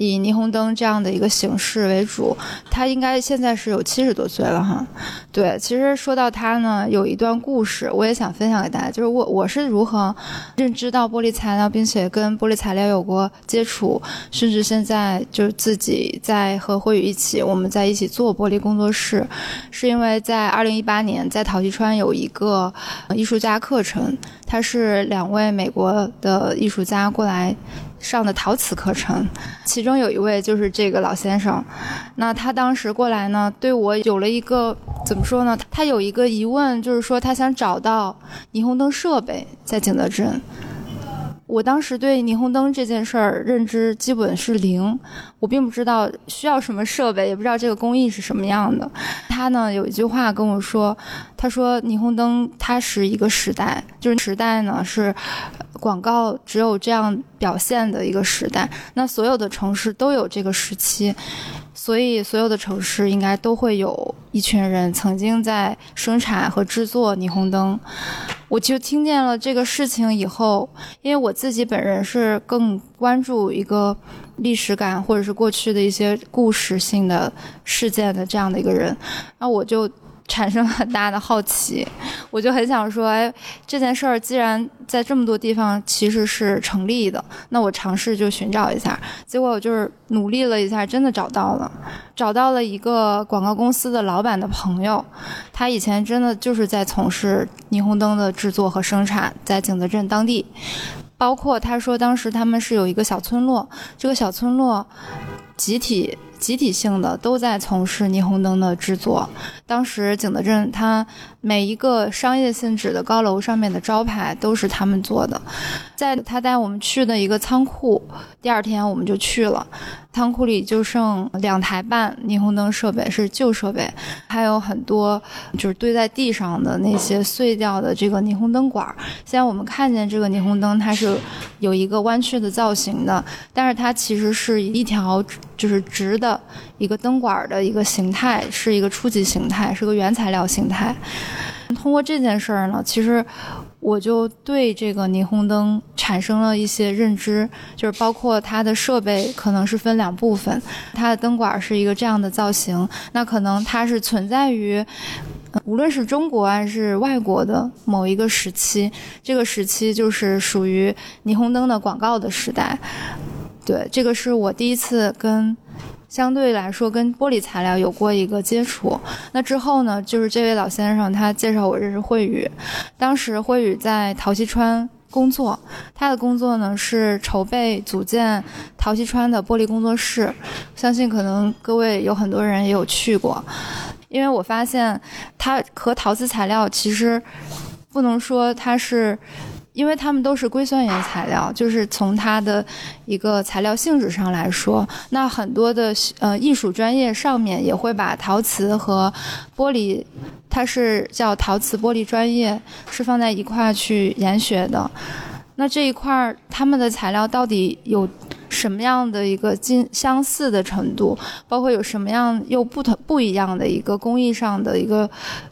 Speaker 7: 以霓虹灯这样的一个形式为主，他应该现在是有七十多岁了哈。对，其实说到他呢，有一段故事，我也想分享给大家，就是我我是如何认知到玻璃材料，并且跟玻璃材料有过接触，甚至现在就是自己在和辉宇一起，我们在一起做玻璃工作室，是因为在二零一八年在陶溪川有一个艺术家课程，他是两位美国的艺术家过来。上的陶瓷课程，其中有一位就是这个老先生，那他当时过来呢，对我有了一个怎么说呢？他有一个疑问，就是说他想找到霓虹灯设备在景德镇。我当时对霓虹灯这件事儿认知基本是零，我并不知道需要什么设备，也不知道这个工艺是什么样的。他呢有一句话跟我说，他说霓虹灯它是一个时代，就是时代呢是广告只有这样表现的一个时代。那所有的城市都有这个时期，所以所有的城市应该都会有一群人曾经在生产和制作霓虹灯。我就听见了这个事情以后，因为我自己本人是更关注一个历史感或者是过去的一些故事性的事件的这样的一个人，那我就。产生很大的好奇，我就很想说，哎，这件事儿既然在这么多地方其实是成立的，那我尝试就寻找一下。结果我就是努力了一下，真的找到了，找到了一个广告公司的老板的朋友，他以前真的就是在从事霓虹灯的制作和生产，在景德镇当地。包括他说，当时他们是有一个小村落，这个小村落集体。集体性的都在从事霓虹灯的制作。当时景德镇，它每一个商业性质的高楼上面的招牌都是他们做的。在他带我们去的一个仓库，第二天我们就去了。仓库里就剩两台半霓虹灯设备，是旧设备，还有很多就是堆在地上的那些碎掉的这个霓虹灯管。现在我们看见这个霓虹灯，它是有一个弯曲的造型的，但是它其实是一条就是直的一个灯管的一个形态，是一个初级形态，是个原材料形态。通过这件事儿呢，其实。我就对这个霓虹灯产生了一些认知，就是包括它的设备可能是分两部分，它的灯管是一个这样的造型，那可能它是存在于，无论是中国还是外国的某一个时期，这个时期就是属于霓虹灯的广告的时代，对，这个是我第一次跟。相对来说，跟玻璃材料有过一个接触。那之后呢，就是这位老先生他介绍我认识慧宇。当时慧宇在陶溪川工作，他的工作呢是筹备组建陶溪川的玻璃工作室。相信可能各位有很多人也有去过，因为我发现它和陶瓷材料其实不能说它是。因为它们都是硅酸盐材料，就是从它的一个材料性质上来说，那很多的呃艺术专业上面也会把陶瓷和玻璃，它是叫陶瓷玻璃专业，是放在一块去研学的。那这一块儿，他们的材料到底有什么样的一个近相似的程度？包括有什么样又不同不一样的一个工艺上的一个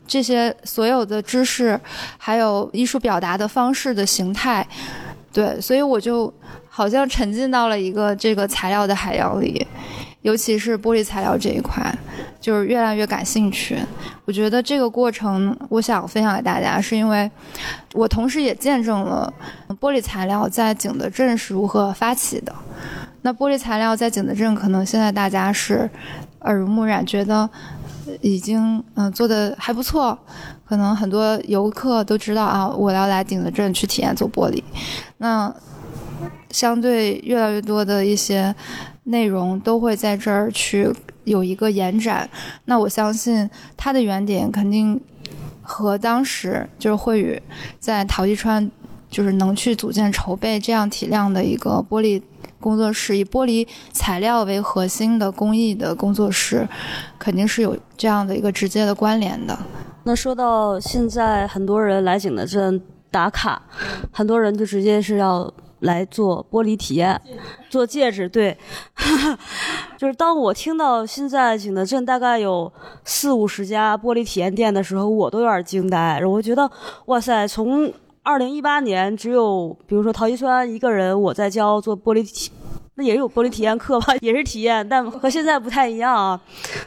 Speaker 7: 这些所有的知识，还有艺术表达的方式的形态，对，所以我就好像沉浸到了一个这个材料的海洋里。尤其是玻璃材料这一块，就是越来越感兴趣。我觉得这个过程，我想分享给大家，是因为我同时也见证了玻璃材料在景德镇是如何发起的。那玻璃材料在景德镇，可能现在大家是耳濡目染，觉得已经嗯做的还不错。可能很多游客都知道啊，我要来景德镇去体验做玻璃。那相对越来越多的一些。内容都会在这儿去有一个延展，那我相信它的原点肯定和当时就是慧宇在陶艺川，就是能去组建筹备这样体量的一个玻璃工作室，以玻璃材料为核心的工艺的工作室，肯定是有这样的一个直接的关联的。
Speaker 6: 那说到现在，很多人来景德镇打卡，很多人就直接是要。来做玻璃体验，做戒指，对，就是当我听到现在景德镇大概有四五十家玻璃体验店的时候，我都有点惊呆，我觉得，哇塞，从二零一八年只有比如说陶艺川一个人我在教做玻璃体。那也有玻璃体验课吧，也是体验，但和现在不太一样啊，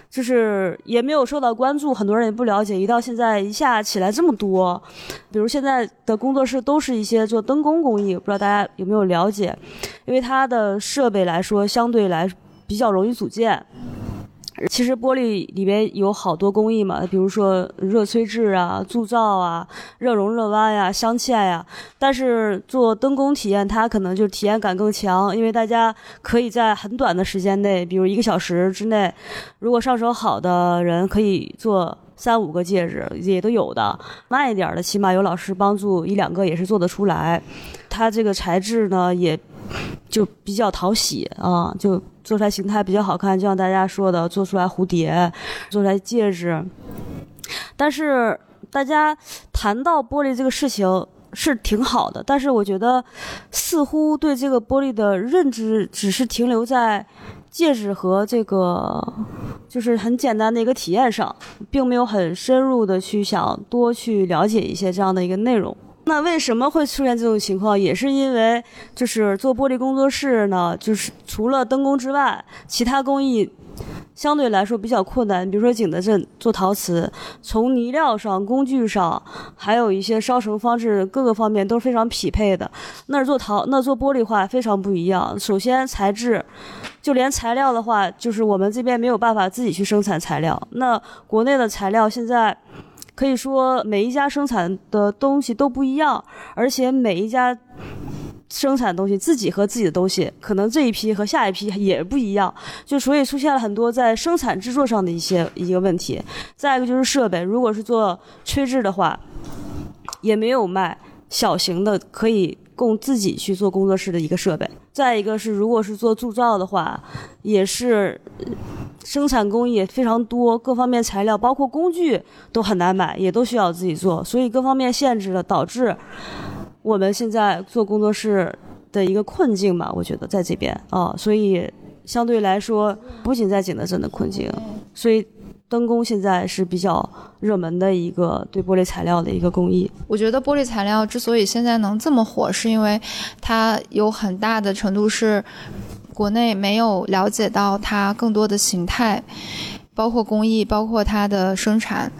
Speaker 6: 就是也没有受到关注，很多人也不了解。一到现在一下起来这么多，比如现在的工作室都是一些做灯工工艺，不知道大家有没有了解？因为它的设备来说，相对来比较容易组建。其实玻璃里边有好多工艺嘛，比如说热吹制啊、铸造啊、热熔热弯呀、镶嵌呀。但是做灯工体验，它可能就体验感更强，因为大家可以在很短的时间内，比如一个小时之内，如果上手好的人可以做三五个戒指，也都有的。慢一点的，起码有老师帮助，一两个也是做得出来。它这个材质呢，也就比较讨喜啊，就。做出来形态比较好看，就像大家说的，做出来蝴蝶，做出来戒指。但是大家谈到玻璃这个事情是挺好的，但是我觉得似乎对这个玻璃的认知只是停留在戒指和这个就是很简单的一个体验上，并没有很深入的去想多去了解一些这样的一个内容。那为什么会出现这种情况？也是因为就是做玻璃工作室呢，就是除了灯工之外，其他工艺相对来说比较困难。比如说景德镇做陶瓷，从泥料上、工具上，还有一些烧成方式各个方面都是非常匹配的。那做陶，那做玻璃话非常不一样。首先材质，就连材料的话，就是我们这边没有办法自己去生产材料。那国内的材料现在。可以说每一家生产的东西都不一样，而且每一家生产东西自己和自己的东西，可能这一批和下一批也不一样，就所以出现了很多在生产制作上的一些一个问题。再一个就是设备，如果是做吹制的话，也没有卖小型的可以供自己去做工作室的一个设备。再一个是，如果是做铸造的话，也是。生产工艺也非常多，各方面材料包括工具都很难买，也都需要自己做，所以各方面限制了，导致我们现在做工作室的一个困境吧。我觉得在这边啊，所以相对来说，不仅在景德镇的困境，所以灯工现在是比较热门的一个对玻璃材料的一个工艺。
Speaker 7: 我觉得玻璃材料之所以现在能这么火，是因为它有很大的程度是。国内没有了解到它更多的形态，包括工艺，包括它的生产，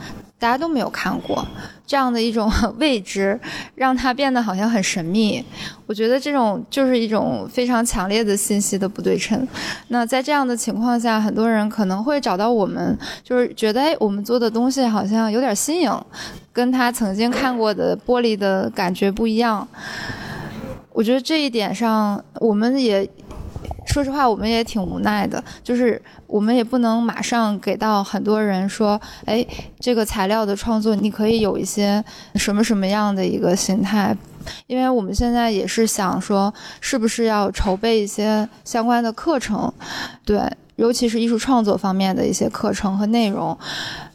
Speaker 7: 大家都没有看过这样的一种 未知，让它变得好像很神秘。我觉得这种就是一种非常强烈的信息的不对称。那在这样的情况下，很多人可能会找到我们，就是觉得哎，我们做的东西好像有点新颖，跟他曾经看过的玻璃的感觉不一样。我觉得这一点上，我们也。说实话，我们也挺无奈的，就是我们也不能马上给到很多人说，哎，这个材料的创作你可以有一些什么什么样的一个心态，因为我们现在也是想说，是不是要筹备一些相关的课程，对，尤其是艺术创作方面的一些课程和内容，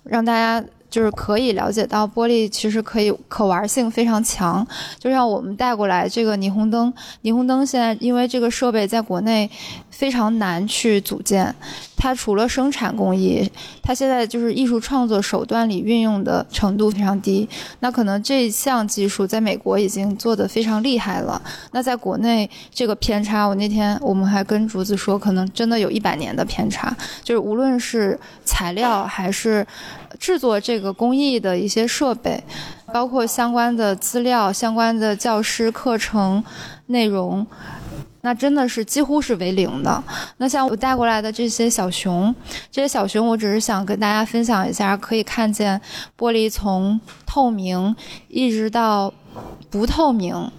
Speaker 7: 让大家。就是可以了解到玻璃其实可以可玩性非常强，就像我们带过来这个霓虹灯，霓虹灯现在因为这个设备在国内非常难去组建，它除了生产工艺，它现在就是艺术创作手段里运用的程度非常低。那可能这项技术在美国已经做得非常厉害了，那在国内这个偏差，我那天我们还跟竹子说，可能真的有一百年的偏差，就是无论是材料还是。制作这个工艺的一些设备，包括相关的资料、相关的教师课程内容，那真的是几乎是为零的。那像我带过来的这些小熊，这些小熊，我只是想跟大家分享一下，可以看见玻璃从透明一直到不透明，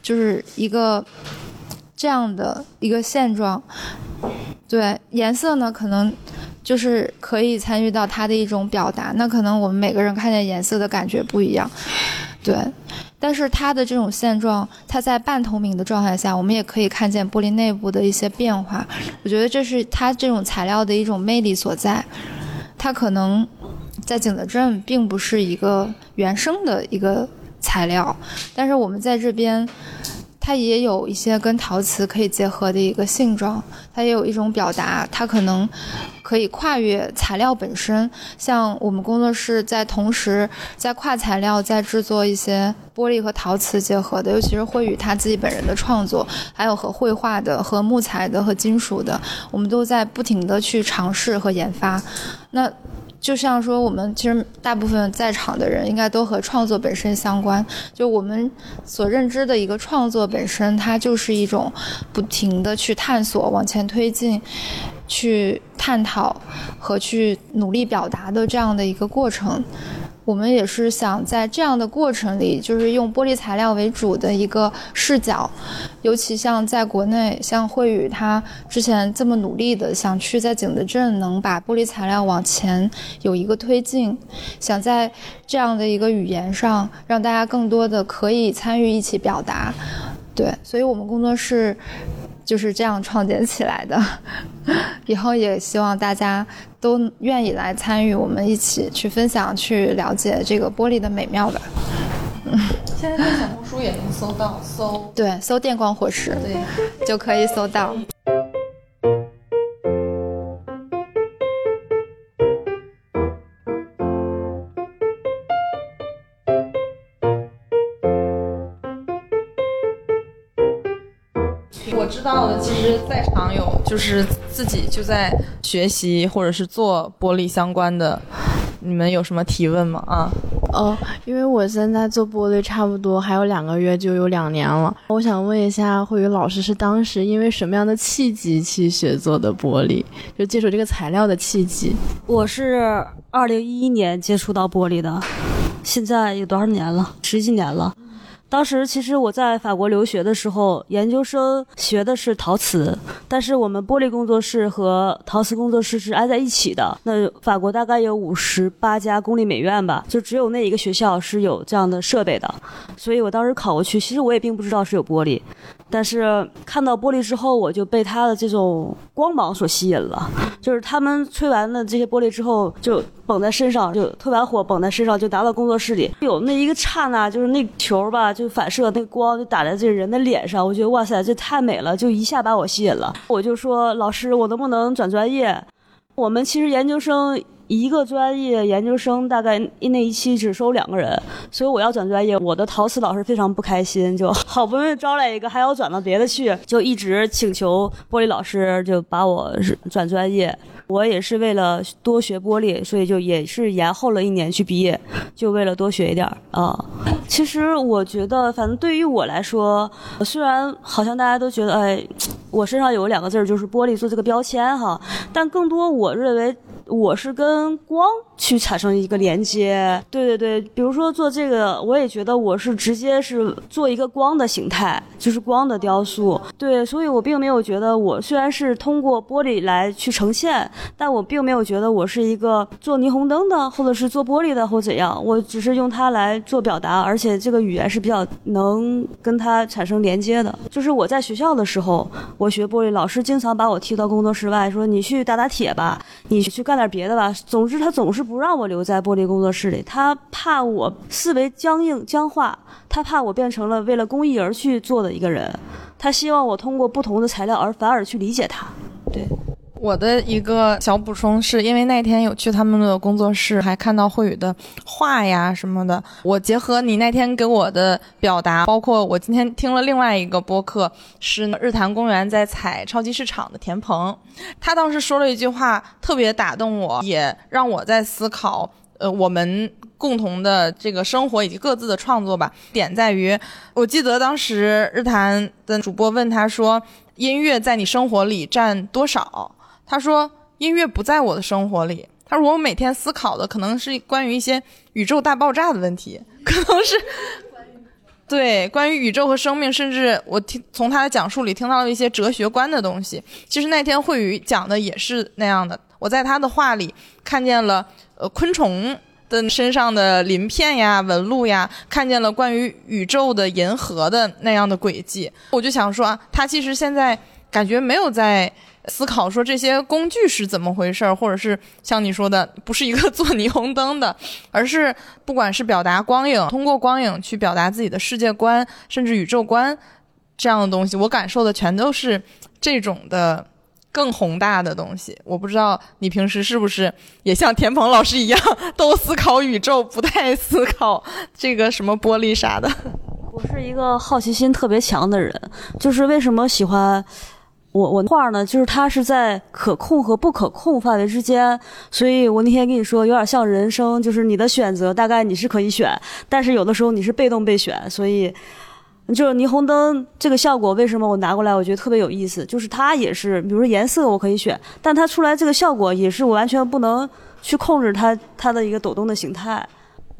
Speaker 7: 就是一个这样的一个现状。对颜色呢，可能。就是可以参与到它的一种表达，那可能我们每个人看见颜色的感觉不一样，对。但是它的这种现状，它在半透明的状态下，我们也可以看见玻璃内部的一些变化。我觉得这是它这种材料的一种魅力所在。它可能在景德镇并不是一个原生的一个材料，但是我们在这边。它也有一些跟陶瓷可以结合的一个性状，它也有一种表达，它可能可以跨越材料本身。像我们工作室在同时在跨材料，在制作一些玻璃和陶瓷结合的，尤其是会与他自己本人的创作，还有和绘画的、和木材的、和金属的，我们都在不停的去尝试和研发。那。就像说，我们其实大部分在场的人应该都和创作本身相关。就我们所认知的一个创作本身，它就是一种不停的去探索、往前推进、去探讨和去努力表达的这样的一个过程。我们也是想在这样的过程里，就是用玻璃材料为主的一个视角，尤其像在国内，像慧宇他之前这么努力的想去在景德镇能把玻璃材料往前有一个推进，想在这样的一个语言上让大家更多的可以参与一起表达，对，所以我们工作室。就是这样创建起来的，以后也希望大家都愿意来参与，我们一起去分享、去了解这个玻璃的美妙吧。
Speaker 1: 嗯，现在在小红书也能搜到，搜
Speaker 7: 对，搜电光火石，
Speaker 1: 对，
Speaker 7: 就可以搜到。
Speaker 1: 知道的，其实在场有就是自己就在学习或者是做玻璃相关的，你们有什么提问吗？啊，
Speaker 5: 哦，因为我现在做玻璃差不多还有两个月就有两年了，我想问一下慧宇老师是当时因为什么样的契机去学做的玻璃，就接触这个材料的契机？
Speaker 6: 我是二零一一年接触到玻璃的，现在有多少年了？十几年了。当时其实我在法国留学的时候，研究生学的是陶瓷，但是我们玻璃工作室和陶瓷工作室是挨在一起的。那法国大概有五十八家公立美院吧，就只有那一个学校是有这样的设备的，所以我当时考过去，其实我也并不知道是有玻璃，但是看到玻璃之后，我就被它的这种光芒所吸引了。就是他们吹完了这些玻璃之后，就绑在身上，就特完火绑在身上，就拿到工作室里，有那一个刹那，就是那球吧，就反射那光就打在这人的脸上，我觉得哇塞，这太美了，就一下把我吸引了。我就说老师，我能不能转专业？我们其实研究生一个专业研究生大概那一期只收两个人，所以我要转专业。我的陶瓷老师非常不开心，就好不容易招来一个，还要转到别的去，就一直请求玻璃老师就把我转专业。我也是为了多学玻璃，所以就也是延后了一年去毕业，就为了多学一点啊。其实我觉得，反正对于我来说，虽然好像大家都觉得，哎，我身上有两个字就是玻璃做这个标签哈，但更多我认为我是跟光去产生一个连接。对对对，比如说做这个，我也觉得我是直接是做一个光的形态，就是光的雕塑。对，所以我并没有觉得我虽然是通过玻璃来去呈现。但我并没有觉得我是一个做霓虹灯的，或者是做玻璃的，或怎样。我只是用它来做表达，而且这个语言是比较能跟它产生连接的。就是我在学校的时候，我学玻璃，老师经常把我踢到工作室外，说你去打打铁吧，你去干点别的吧。总之，他总是不让我留在玻璃工作室里，他怕我思维僵硬僵化，他怕我变成了为了公益而去做的一个人，他希望我通过不同的材料而反而去理解他。对。
Speaker 1: 我的一个小补充是，因为那天有去他们的工作室，还看到慧宇的画呀什么的。我结合你那天给我的表达，包括我今天听了另外一个播客，是日坛公园在采超级市场的田鹏，他当时说了一句话，特别打动我，也让我在思考，呃，我们共同的这个生活以及各自的创作吧。点在于，我记得当时日坛的主播问他说：“音乐在你生活里占多少？”他说：“音乐不在我的生活里。”他说：“我每天思考的可能是关于一些宇宙大爆炸的问题，可能是对关于宇宙和生命，甚至我听从他的讲述里听到了一些哲学观的东西。其实那天慧宇讲的也是那样的。我在他的话里看见了呃昆虫的身上的鳞片呀、纹路呀，看见了关于宇宙的银河的那样的轨迹。我就想说，他其实现在感觉没有在。”思考说这些工具是怎么回事儿，或者是像你说的，不是一个做霓虹灯的，而是不管是表达光影，通过光影去表达自己的世界观，甚至宇宙观这样的东西，我感受的全都是这种的更宏大的东西。我不知道你平时是不是也像田鹏老师一样，都思考宇宙，不太思考这个什么玻璃啥的。
Speaker 6: 我是一个好奇心特别强的人，就是为什么喜欢。我我画呢，就是它是在可控和不可控范围之间，所以我那天跟你说，有点像人生，就是你的选择大概你是可以选，但是有的时候你是被动被选，所以就是霓虹灯这个效果，为什么我拿过来我觉得特别有意思，就是它也是，比如说颜色我可以选，但它出来这个效果也是我完全不能去控制它它的一个抖动的形态。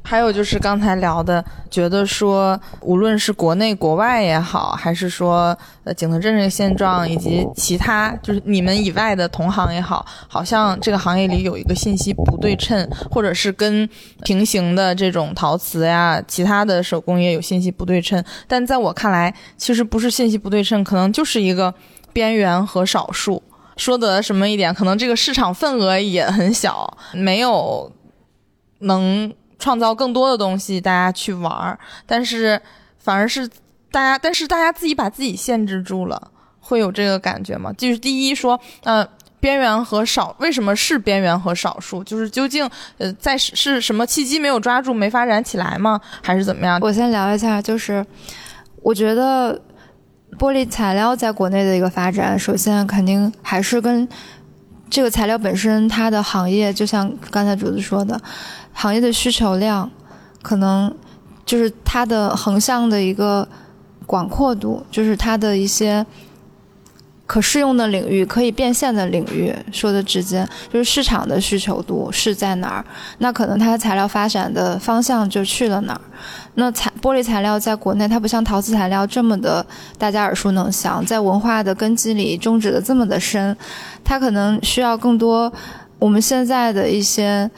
Speaker 1: 还有就是刚才聊的，觉得说无论是国内国外也好，还是说呃景德镇这个现状，以及其他就是你们以外的同行也好，好像这个行业里有一个信息不对称，或者是跟平行的这种陶瓷呀、其他的手工业有信息不对称。但在我看来，其实不是信息不对称，可能就是一个边缘和少数。说的什么一点，可能这个市场份额也很小，没有能。创造更多的东西，大家去玩儿，但是反而是大家，但是大家自己把自己限制住了，会有这个感觉吗？就是第一说，呃，边缘和少，为什么是边缘和少数？就是究竟，呃，在是什么契机没有抓住，没发展起来吗？还是怎么样？
Speaker 7: 我先聊一下，就是我觉得玻璃材料在国内的一个发展，首先肯定还是跟这个材料本身它的行业，就像刚才主子说的，行业的需求量，可能就是它的横向的一个广阔度，就是它的一些。可适用的领域，可以变现的领域，说的直接就是市场的需求度是在哪儿，那可能它的材料发展的方向就去了哪儿。那材玻璃材料在国内，它不像陶瓷材料这么的大家耳熟能详，在文化的根基里种植的这么的深，它可能需要更多我们现在的一些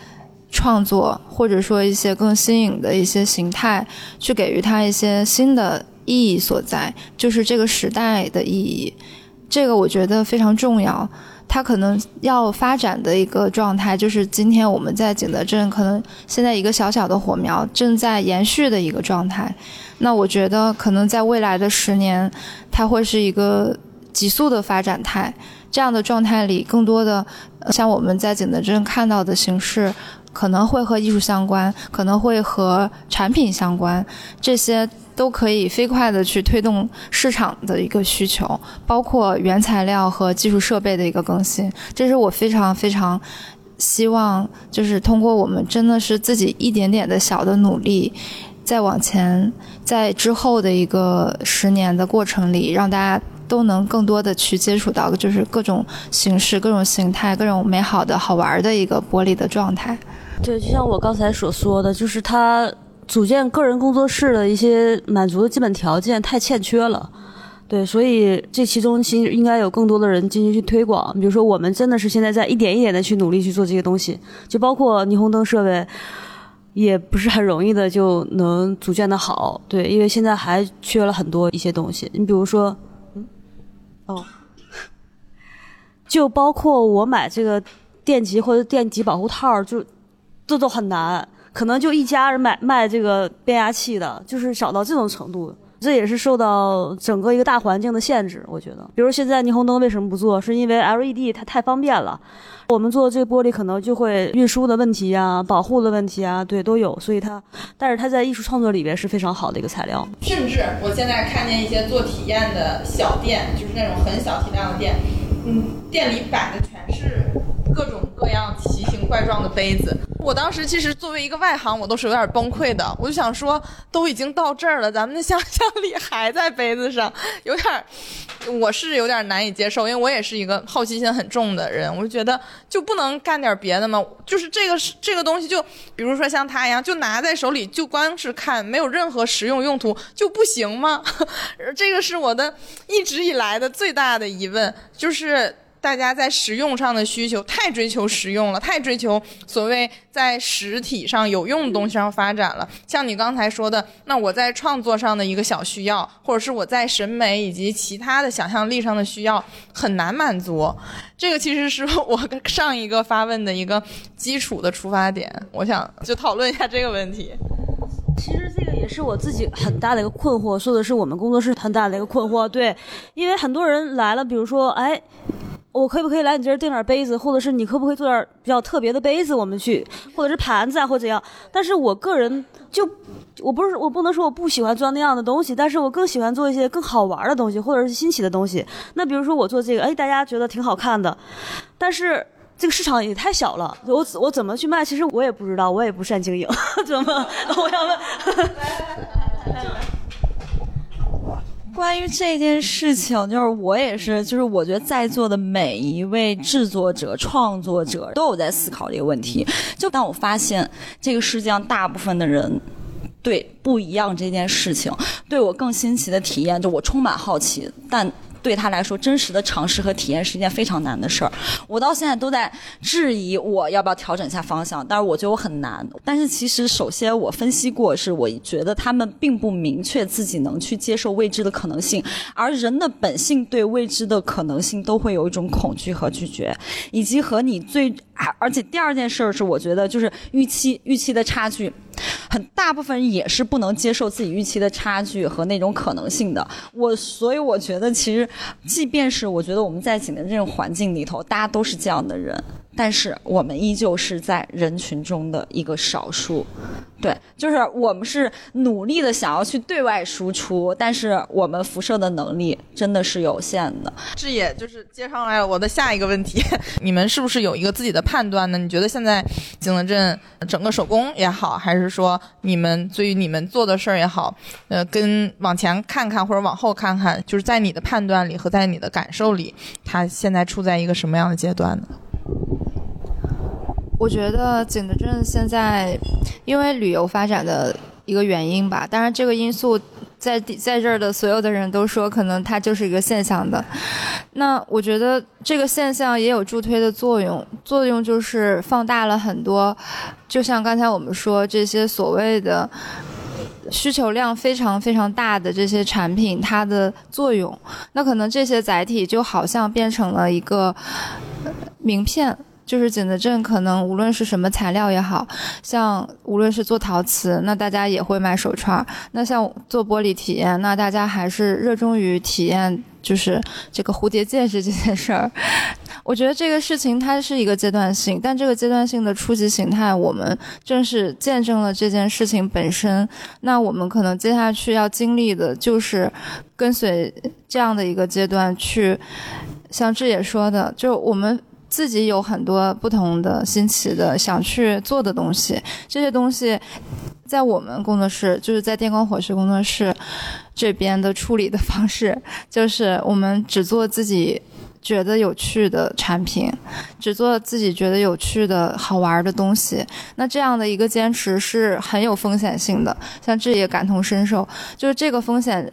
Speaker 7: 创作，或者说一些更新颖的一些形态，去给予它一些新的意义所在，就是这个时代的意义。这个我觉得非常重要，它可能要发展的一个状态，就是今天我们在景德镇，可能现在一个小小的火苗正在延续的一个状态。那我觉得可能在未来的十年，它会是一个急速的发展态。这样的状态里，更多的像我们在景德镇看到的形式，可能会和艺术相关，可能会和产品相关，这些。都可以飞快的去推动市场的一个需求，包括原材料和技术设备的一个更新。这是我非常非常希望，就是通过我们真的是自己一点点的小的努力，再往前，在之后的一个十年的过程里，让大家都能更多的去接触到，就是各种形式、各种形态、各种美好的好玩的一个玻璃的状态。
Speaker 6: 对，就像我刚才所说的，就是它。组建个人工作室的一些满足的基本条件太欠缺了，对，所以这其中其实应该有更多的人进行去推广。比如说，我们真的是现在在一点一点的去努力去做这些东西，就包括霓虹灯设备，也不是很容易的就能组建的好，对，因为现在还缺了很多一些东西。你比如说，嗯，哦，就包括我买这个电极或者电极保护套，就这都很难。可能就一家人买卖这个变压器的，就是少到这种程度，这也是受到整个一个大环境的限制。我觉得，比如现在霓虹灯为什么不做，是因为 LED 它太方便了，我们做这玻璃可能就会运输的问题啊、保护的问题啊，对都有，所以它，但是它在艺术创作里边是非常好的一个材料。
Speaker 1: 甚至我现在看见一些做体验的小店，就是那种很小体量的店，嗯，店里摆的全是各种各样奇形怪状的杯子。我当时其实作为一个外行，我都是有点崩溃的。我就想说，都已经到这儿了，咱们的想象力还在杯子上，有点，我是有点难以接受。因为我也是一个好奇心很重的人，我就觉得就不能干点别的吗？就是这个这个东西，就比如说像它一样，就拿在手里就光是看，没有任何实用用途，就不行吗？这个是我的一直以来的最大的疑问，就是。大家在实用上的需求太追求实用了，太追求所谓在实体上有用的东西上发展了。像你刚才说的，那我在创作上的一个小需要，或者是我在审美以及其他的想象力上的需要，很难满足。这个其实是我上一个发问的一个基础的出发点。我想就讨论一下这个问题。
Speaker 6: 其实这个也是我自己很大的一个困惑，说的是我们工作室很大的一个困惑。对，因为很多人来了，比如说，哎。我可不可以来你这儿订点杯子，或者是你可不可以做点比较特别的杯子，我们去，或者是盘子啊，或怎样？但是我个人就，我不是我不能说我不喜欢做那样的东西，但是我更喜欢做一些更好玩的东西，或者是新奇的东西。那比如说我做这个，哎，大家觉得挺好看的，但是这个市场也太小了，我我怎么去卖？其实我也不知道，我也不善经营，怎么？我要问。
Speaker 2: 关于这件事情，就是我也是，就是我觉得在座的每一位制作者、创作者都有在思考这个问题。就当我发现这个世界上大部分的人对不一样这件事情，对我更新奇的体验，就我充满好奇，但。对他来说，真实的尝试和体验是一件非常难的事儿。我到现在都在质疑我要不要调整一下方向，但是我觉得我很难。但是其实，首先我分析过，是我觉得他们并不明确自己能去接受未知的可能性，而人的本性对未知的可能性都会有一种恐惧和拒绝，以及和你最而且第二件事儿是，我觉得就是预期预期的差距。很大部分也是不能接受自己预期的差距和那种可能性的。我所以我觉得，其实即便是我觉得我们在景的这种环境里头，大家都是这样的人。但是我们依旧是在人群中的一个少数。对，就是我们是努力的想要去对外输出，但是我们辐射的能力真的是有限的。
Speaker 1: 这也就是接上来我的下一个问题，你们是不是有一个自己的判断呢？你觉得现在景德镇整个手工也好，还是说你们对于你们做的事儿也好，呃，跟往前看看或者往后看看，就是在你的判断里和在你的感受里，它现在处在一个什么样的阶段呢？
Speaker 7: 我觉得景德镇现在因为旅游发展的一个原因吧，当然这个因素在地在这儿的所有的人都说，可能它就是一个现象的。那我觉得这个现象也有助推的作用，作用就是放大了很多，就像刚才我们说这些所谓的需求量非常非常大的这些产品，它的作用。那可能这些载体就好像变成了一个名片。就是景德镇，可能无论是什么材料也好，像无论是做陶瓷，那大家也会买手串；那像做玻璃体验，那大家还是热衷于体验，就是这个蝴蝶戒指这件事儿。我觉得这个事情它是一个阶段性，但这个阶段性的初级形态，我们正是见证了这件事情本身。那我们可能接下去要经历的就是跟随这样的一个阶段去，像志也说的，就我们。自己有很多不同的新奇的想去做的东西，这些东西在我们工作室，就是在电光火石工作室这边的处理的方式，就是我们只做自己觉得有趣的产品，只做自己觉得有趣的好玩的东西。那这样的一个坚持是很有风险性的，像这也感同身受，就是这个风险。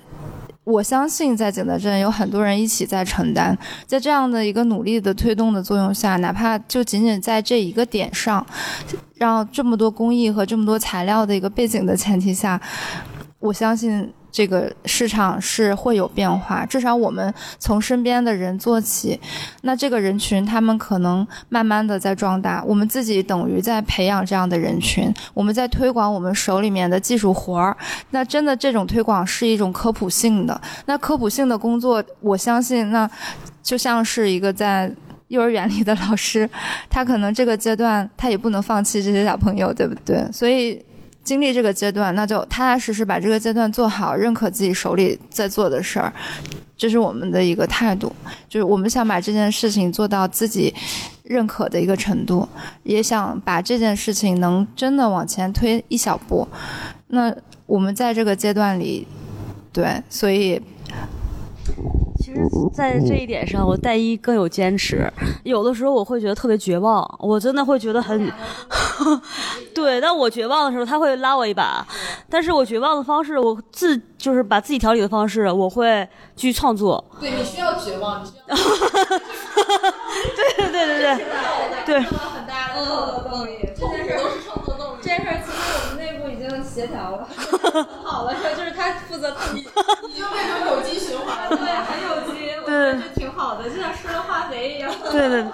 Speaker 7: 我相信，在景德镇有很多人一起在承担，在这样的一个努力的推动的作用下，哪怕就仅仅在这一个点上，让这么多工艺和这么多材料的一个背景的前提下，我相信这个市场是会有变化。至少我们从身边的人做起，那这个人群他们可能慢慢的在壮大，我们自己等于在培养这样的人群，我们在推广我们手里面的技术活儿。那真的这种推广是一种科普性的，那科普性的工作，我相信那就像是一个在。幼儿园里的老师，他可能这个阶段他也不能放弃这些小朋友，对不对？所以经历这个阶段，那就踏踏实实把这个阶段做好，认可自己手里在做的事儿，这是我们的一个态度。就是我们想把这件事情做到自己认可的一个程度，也想把这件事情能真的往前推一小步。那我们在这个阶段里，对，所以。
Speaker 6: 其实，在这一点上，我戴一更有坚持。有的时候我会觉得特别绝望，我真的会觉得很，对。但我绝望的时候，他会拉我一把。但是我绝望的方式，我自就是把自己调理的方式，我会去创作。
Speaker 1: 对你需要绝望，你需要。
Speaker 6: 对对对对 对对。
Speaker 1: 很大的动力，这件事都是创作动力。
Speaker 7: 这件事其实我们内部已经协调了，好了，就是他负责
Speaker 1: 你，你就变成有机循环了，
Speaker 7: 对，很有机，我觉得这挺好的，就像施了化肥一样。
Speaker 6: 对对。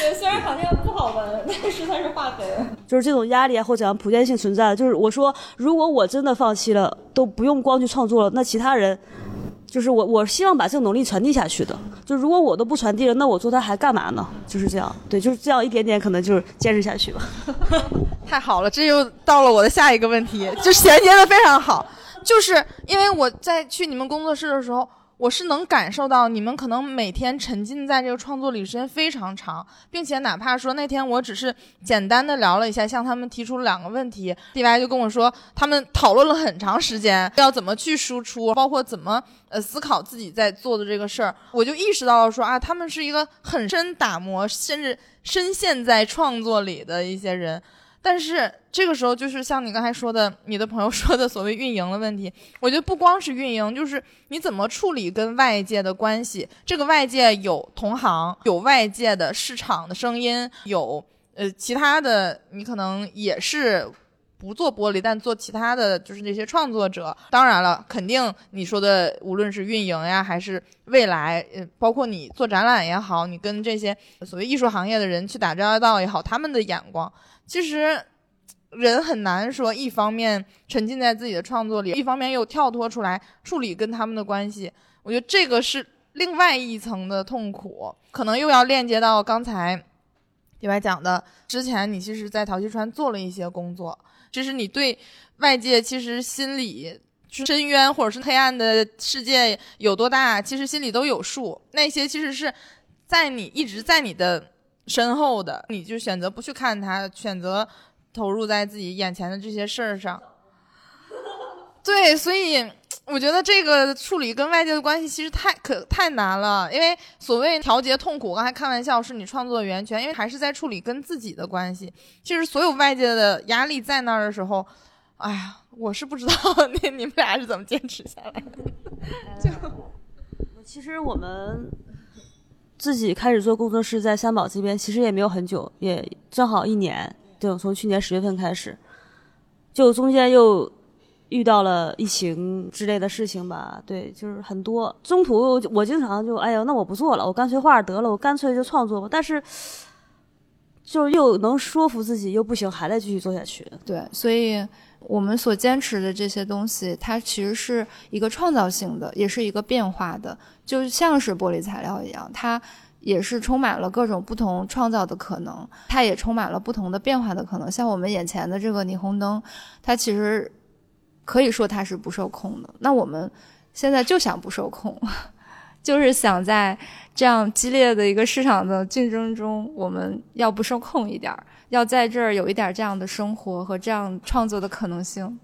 Speaker 7: 对，虽然好像不好闻，但是它是化肥。
Speaker 6: 就是这种压力啊，或者讲普遍性存在。就是我说，如果我真的放弃了，都不用光去创作了，那其他人，就是我，我希望把这个能力传递下去的。就如果我都不传递了，那我做它还干嘛呢？就是这样。对，就是这样一点点，可能就是坚持下去吧。
Speaker 1: 太好了，这又到了我的下一个问题，就衔接的非常好。就是因为我在去你们工作室的时候。我是能感受到你们可能每天沉浸在这个创作里时间非常长，并且哪怕说那天我只是简单的聊了一下，向他们提出了两个问题，DY 就跟我说他们讨论了很长时间，要怎么去输出，包括怎么呃思考自己在做的这个事儿，我就意识到了说啊，他们是一个很深打磨，甚至深陷在创作里的一些人。但是这个时候，就是像你刚才说的，你的朋友说的所谓运营的问题，我觉得不光是运营，就是你怎么处理跟外界的关系。这个外界有同行，有外界的市场的声音，有呃其他的，你可能也是不做玻璃，但做其他的就是那些创作者。当然了，肯定你说的，无论是运营呀，还是未来，呃，包括你做展览也好，你跟这些所谓艺术行业的人去打交道也好，他们的眼光。其实，人很难说一方面沉浸在自己的创作里，一方面又跳脱出来处理跟他们的关系。我觉得这个是另外一层的痛苦，可能又要链接到刚才李白讲的，之前你其实，在陶溪川做了一些工作，就是你对外界其实心里深渊或者是黑暗的世界有多大，其实心里都有数。那些其实是在你一直在你的深厚的，你就选择不去看它，选择投入在自己眼前的这些事儿上。对，所以。我觉得这个处理跟外界的关系其实太可太难了，因为所谓调节痛苦，刚才开玩笑是你创作的源泉，因为还是在处理跟自己的关系。其实所有外界的压力在那儿的时候，哎呀，我是不知道 那你们俩是怎么坚持下来的。就
Speaker 6: 其实我们自己开始做工作室在三宝这边，其实也没有很久，也正好一年，就从去年十月份开始，就中间又。遇到了疫情之类的事情吧，对，就是很多。中途我经常就，哎呀，那我不做了，我干脆画得了，我干脆就创作吧。但是，就又能说服自己，又不行，还得继续做下去。
Speaker 7: 对，所以我们所坚持的这些东西，它其实是一个创造性的，也是一个变化的，就像是玻璃材料一样，它也是充满了各种不同创造的可能，它也充满了不同的变化的可能。像我们眼前的这个霓虹灯，它其实。可以说它是不受控的。那我们现在就想不受控，就是想在这样激烈的一个市场的竞争中，我们要不受控一点儿，要在这儿有一点这样的生活和这样创作的可能性。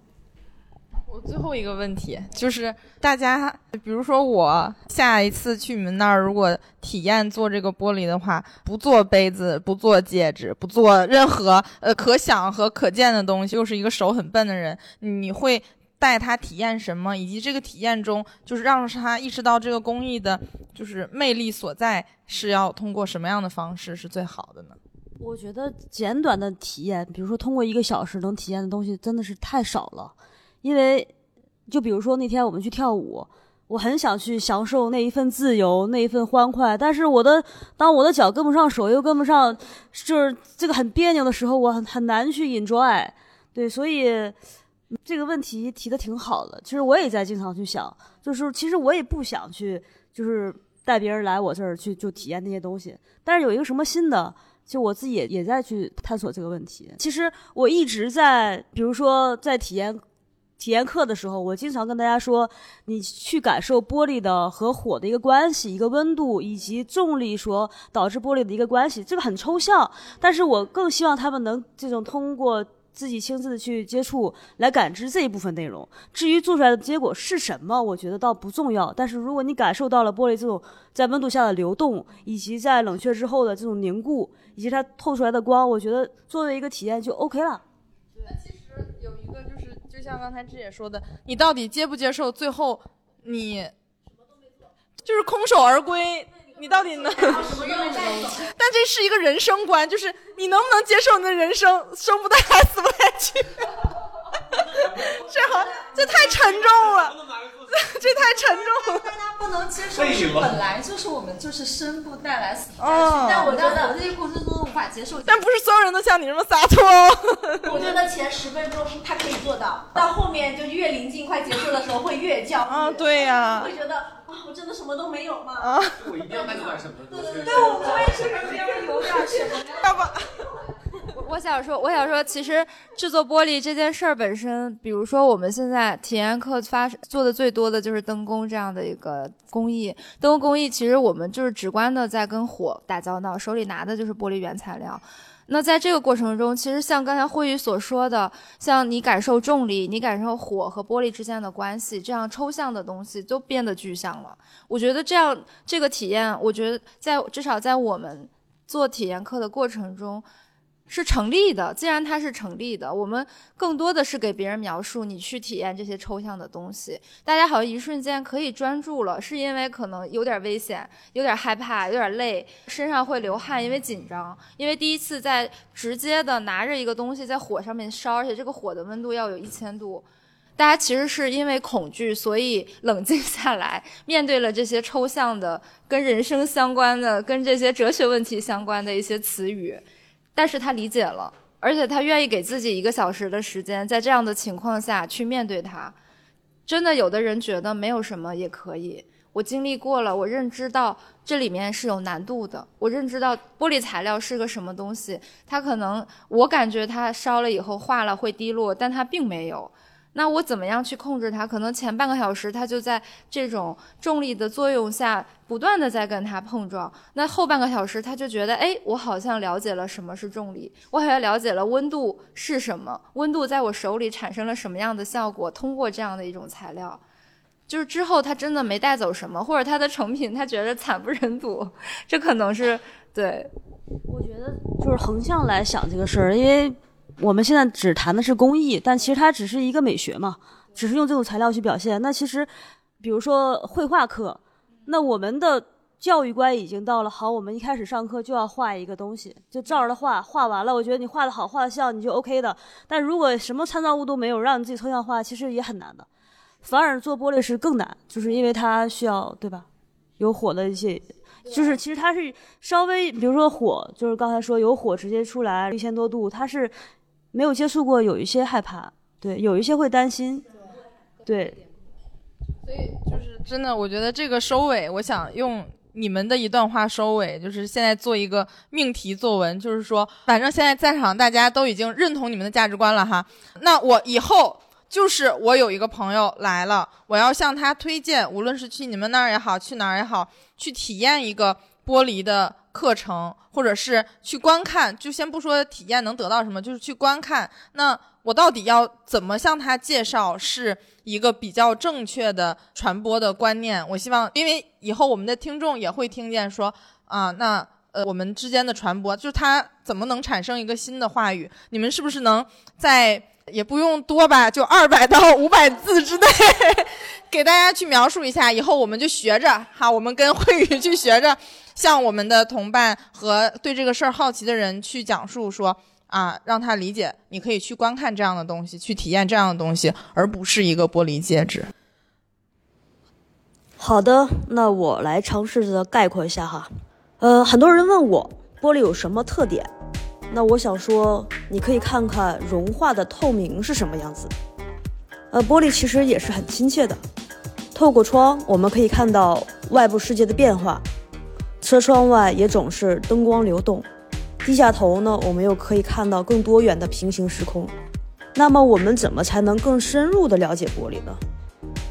Speaker 1: 我最后一个问题就是，大家比如说我下一次去你们那儿，如果体验做这个玻璃的话，不做杯子，不做戒指，不做任何呃可想和可见的东西，又是一个手很笨的人，你会带他体验什么？以及这个体验中，就是让他意识到这个工艺的，就是魅力所在，是要通过什么样的方式是最好的呢？
Speaker 6: 我觉得简短的体验，比如说通过一个小时能体验的东西，真的是太少了。因为，就比如说那天我们去跳舞，我很想去享受那一份自由，那一份欢快。但是我的，当我的脚跟不上，手又跟不上，就是这个很别扭的时候，我很很难去 enjoy。对，所以这个问题提的挺好的。其实我也在经常去想，就是其实我也不想去，就是带别人来我这儿去就体验那些东西。但是有一个什么新的，就我自己也也在去探索这个问题。其实我一直在，比如说在体验。体验课的时候，我经常跟大家说，你去感受玻璃的和火的一个关系，一个温度以及重力所导致玻璃的一个关系，这个很抽象。但是我更希望他们能这种通过自己亲自的去接触来感知这一部分内容。至于做出来的结果是什么，我觉得倒不重要。但是如果你感受到了玻璃这种在温度下的流动，以及在冷却之后的这种凝固，以及它透出来的光，我觉得作为一个体验就 OK 了。
Speaker 1: 对，其实有一个就像刚才志姐说的，你到底接不接受？最后你就是空手而归，你到底能？但这是一个人生观，就是你能不能接受你的人生生不带来，死不带去？这好，这太沉重了，这太沉重了。
Speaker 2: 大家不能接受是本来就是我们就是生不带来死不带去，但我觉得我这些过程中无法接受。
Speaker 1: 但不是所有人都像你这么洒脱。
Speaker 8: 我觉得前十分钟是他可以做到，到后面就越临近快结束的时候会越焦虑。
Speaker 1: 啊，对呀。
Speaker 8: 会觉得啊，我真的什么都没有吗？啊，
Speaker 3: 我一定要带走点什么。
Speaker 8: 对对对，我也是感觉有点什么。
Speaker 1: 要不。
Speaker 7: 我想说，我想说，其实制作玻璃这件事儿本身，比如说我们现在体验课发做的最多的就是灯工这样的一个工艺。灯工工艺其实我们就是直观的在跟火打交道，手里拿的就是玻璃原材料。那在这个过程中，其实像刚才慧宇所说的，像你感受重力，你感受火和玻璃之间的关系，这样抽象的东西都变得具象了。我觉得这样这个体验，我觉得在至少在我们做体验课的过程中。是成立的，既然它是成立的，我们更多的是给别人描述你去体验这些抽象的东西。大家好像一瞬间可以专注了，是因为可能有点危险，有点害怕，有点累，身上会流汗，因为紧张，因为第一次在直接的拿着一个东西在火上面烧，而且这个火的温度要有一千度。大家其实是因为恐惧，所以冷静下来，面对了这些抽象的、跟人生相关的、跟这些哲学问题相关的一些词语。但是他理解了，而且他愿意给自己一个小时的时间，在这样的情况下去面对他。真的，有的人觉得没有什么也可以。我经历过了，我认知到这里面是有难度的，我认知到玻璃材料是个什么东西，它可能我感觉它烧了以后化了会滴落，但它并没有。那我怎么样去控制它？可能前半个小时它就在这种重力的作用下不断的在跟它碰撞，那后半个小时它就觉得，哎，我好像了解了什么是重力，我好像了解了温度是什么，温度在我手里产生了什么样的效果，通过这样的一种材料。就是之后他真的没带走什么，或者他的成品他觉得惨不忍睹，这可能是对。
Speaker 6: 我觉得就是横向来想这个事儿，因为我们现在只谈的是工艺，但其实它只是一个美学嘛，只是用这种材料去表现。那其实，比如说绘画课，那我们的教育观已经到了，好，我们一开始上课就要画一个东西，就照着它画，画完了，我觉得你画的好，画的像，你就 OK 的。但如果什么参照物都没有，让你自己抽象画，其实也很难的。反而做玻璃是更难，就是因为它需要对吧？有火的一些，就是其实它是稍微，比如说火，就是刚才说有火直接出来一千多度，它是没有接触过，有一些害怕，对，有一些会担心，对。
Speaker 1: 所以就是真的，我觉得这个收尾，我想用你们的一段话收尾，就是现在做一个命题作文，就是说，反正现在在场大家都已经认同你们的价值观了哈，那我以后。就是我有一个朋友来了，我要向他推荐，无论是去你们那儿也好，去哪儿也好，去体验一个剥离的课程，或者是去观看，就先不说体验能得到什么，就是去观看。那我到底要怎么向他介绍是一个比较正确的传播的观念？我希望，因为以后我们的听众也会听见说啊，那呃我们之间的传播，就是他怎么能产生一个新的话语？你们是不是能在？也不用多吧，就二百到五百字之内，给大家去描述一下。以后我们就学着哈，我们跟慧宇去学着，向我们的同伴和对这个事儿好奇的人去讲述说啊，让他理解，你可以去观看这样的东西，去体验这样的东西，而不是一个玻璃戒指。
Speaker 6: 好的，那我来尝试着概括一下哈。呃，很多人问我玻璃有什么特点。那我想说，你可以看看融化的透明是什么样子。呃，玻璃其实也是很亲切的。透过窗，我们可以看到外部世界的变化。车窗外也总是灯光流动。低下头呢，我们又可以看到更多元的平行时空。那么，我们怎么才能更深入的了解玻璃呢？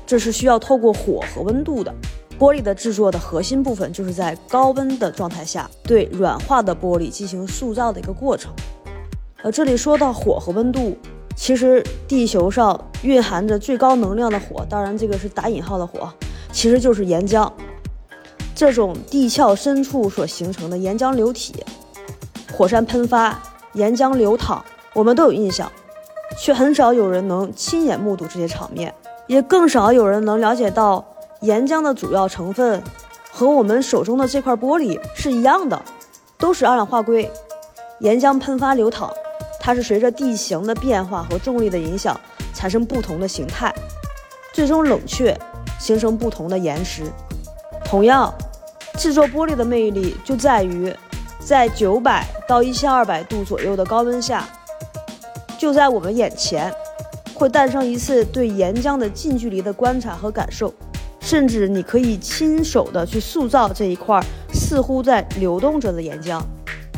Speaker 6: 这是需要透过火和温度的。玻璃的制作的核心部分就是在高温的状态下对软化的玻璃进行塑造的一个过程。呃，这里说到火和温度，其实地球上蕴含着最高能量的火，当然这个是打引号的火，其实就是岩浆。这种地壳深处所形成的岩浆流体，火山喷发，岩浆流淌，我们都有印象，却很少有人能亲眼目睹这些场面，也更少有人能了解到。岩浆的主要成分和我们手中的这块玻璃是一样的，都是二氧化硅。岩浆喷发流淌，它是随着地形的变化和重力的影响产生不同的形态，最终冷却形成不同的岩石。同样，制作玻璃的魅力就在于，在九百到一千二百度左右的高温下，就在我们眼前，会诞生一次对岩浆的近距离的观察和感受。甚至你可以亲手的去塑造这一块似乎在流动着的岩浆，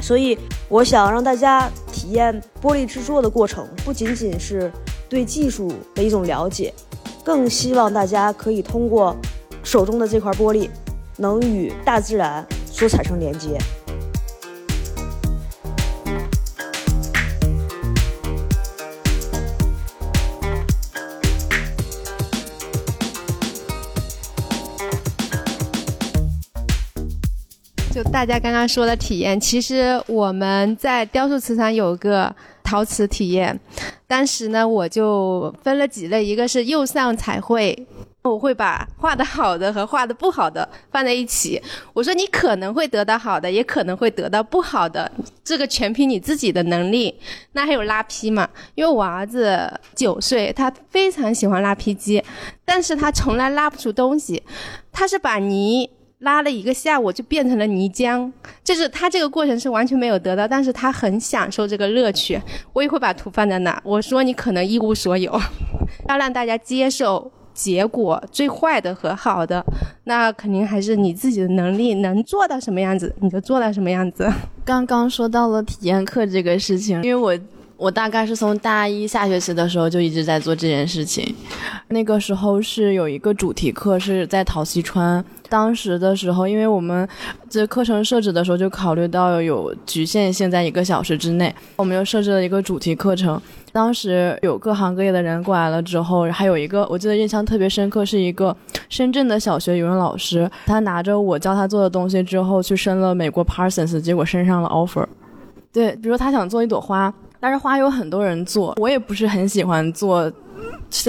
Speaker 6: 所以我想让大家体验玻璃制作的过程，不仅仅是对技术的一种了解，更希望大家可以通过手中的这块玻璃，能与大自然所产生连接。
Speaker 9: 大家刚刚说的体验，其实我们在雕塑瓷厂有个陶瓷体验。当时呢，我就分了几类，一个是釉上彩绘，我会把画的好的和画的不好的放在一起。我说你可能会得到好的，也可能会得到不好的，这个全凭你自己的能力。那还有拉坯嘛？因为我儿子九岁，他非常喜欢拉坯机，但是他从来拉不出东西。他是把泥。拉了一个下午就变成了泥浆，就是他这个过程是完全没有得到，但是他很享受这个乐趣。我也会把图放在那，我说你可能一无所有，要让大家接受结果，最坏的和好的，那肯定还是你自己的能力能做到什么样子，你就做到什么样子。
Speaker 5: 刚刚说到了体验课这个事情，因为我我大概是从大一下学期的时候就一直在做这件事情。那个时候是有一个主题课是在陶溪川，当时的时候，因为我们这课程设置的时候就考虑到有局限性在一个小时之内，我们又设置了一个主题课程。当时有各行各业的人过来了之后，还有一个我记得印象特别深刻，是一个深圳的小学语文老师，他拿着我教他做的东西之后去申了美国 Parsons，结果申上了 offer。对，比如说他想做一朵花，但是花有很多人做，我也不是很喜欢做。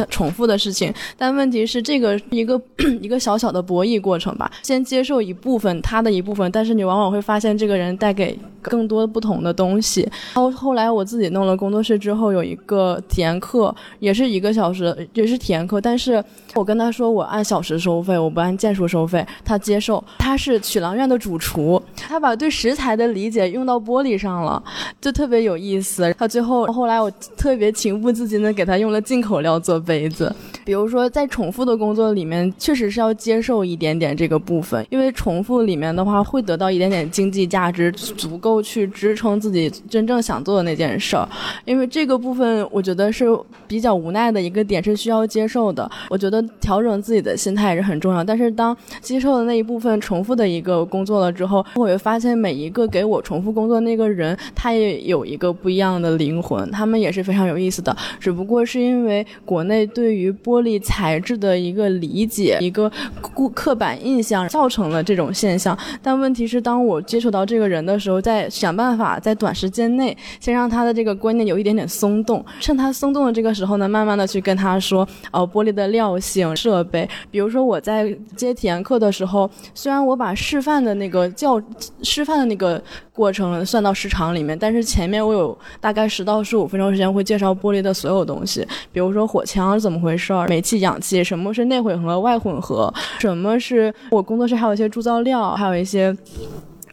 Speaker 5: 重复的事情，但问题是这个一个 一个小小的博弈过程吧。先接受一部分他的一部分，但是你往往会发现这个人带给更多不同的东西。然后后来我自己弄了工作室之后，有一个体验课，也是一个小时，也是体验课。但是我跟他说我按小时收费，我不按件数收费，他接受。他是曲廊院的主厨，他把对食材的理解用到玻璃上了，就特别有意思。他最后后来我特别情不自禁的给他用了进口料做。做杯子，比如说在重复的工作里面，确实是要接受一点点这个部分，因为重复里面的话会得到一点点经济价值，足够去支撑自己真正想做的那件事儿。因为这个部分，我觉得是比较无奈的一个点，是需要接受的。我觉得调整自己的心态也是很重要。但是当接受的那一部分重复的一个工作了之后，我会发现每一个给我重复工作那个人，他也有一个不一样的灵魂，他们也是非常有意思的。只不过是因为国国内对于玻璃材质的一个理解，一个固刻板印象，造成了这种现象。但问题是，当我接触到这个人的时候，在想办法在短时间内先让他的这个观念有一点点松动，趁他松动的这个时候呢，慢慢的去跟他说，哦，玻璃的料性、设备。比如说我在接体验课的时候，虽然我把示范的那个教示范的那个过程算到时长里面，但是前面我有大概十到十五分钟时间会介绍玻璃的所有东西，比如说火。墙是怎么回事儿？煤气、氧气，什么是内混合、外混合？什么是我工作室还有一些铸造料，还有一些。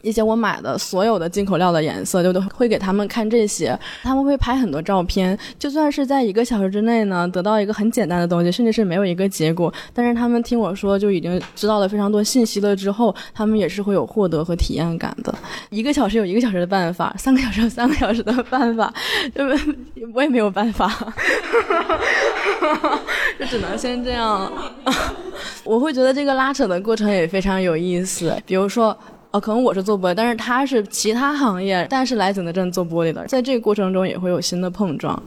Speaker 5: 一些我买的所有的进口料的颜色，就都会给他们看这些，他们会拍很多照片。就算是在一个小时之内呢，得到一个很简单的东西，甚至是没有一个结果，但是他们听我说就已经知道了非常多信息了之后，他们也是会有获得和体验感的。一个小时有一个小时的办法，三个小时有三个小时的办法，就我也没有办法，就只能先这样。我会觉得这个拉扯的过程也非常有意思，比如说。哦，可能我是做玻璃，但是他是其他行业，但是来景德镇做玻璃的，在这个过程中也会有新的碰撞。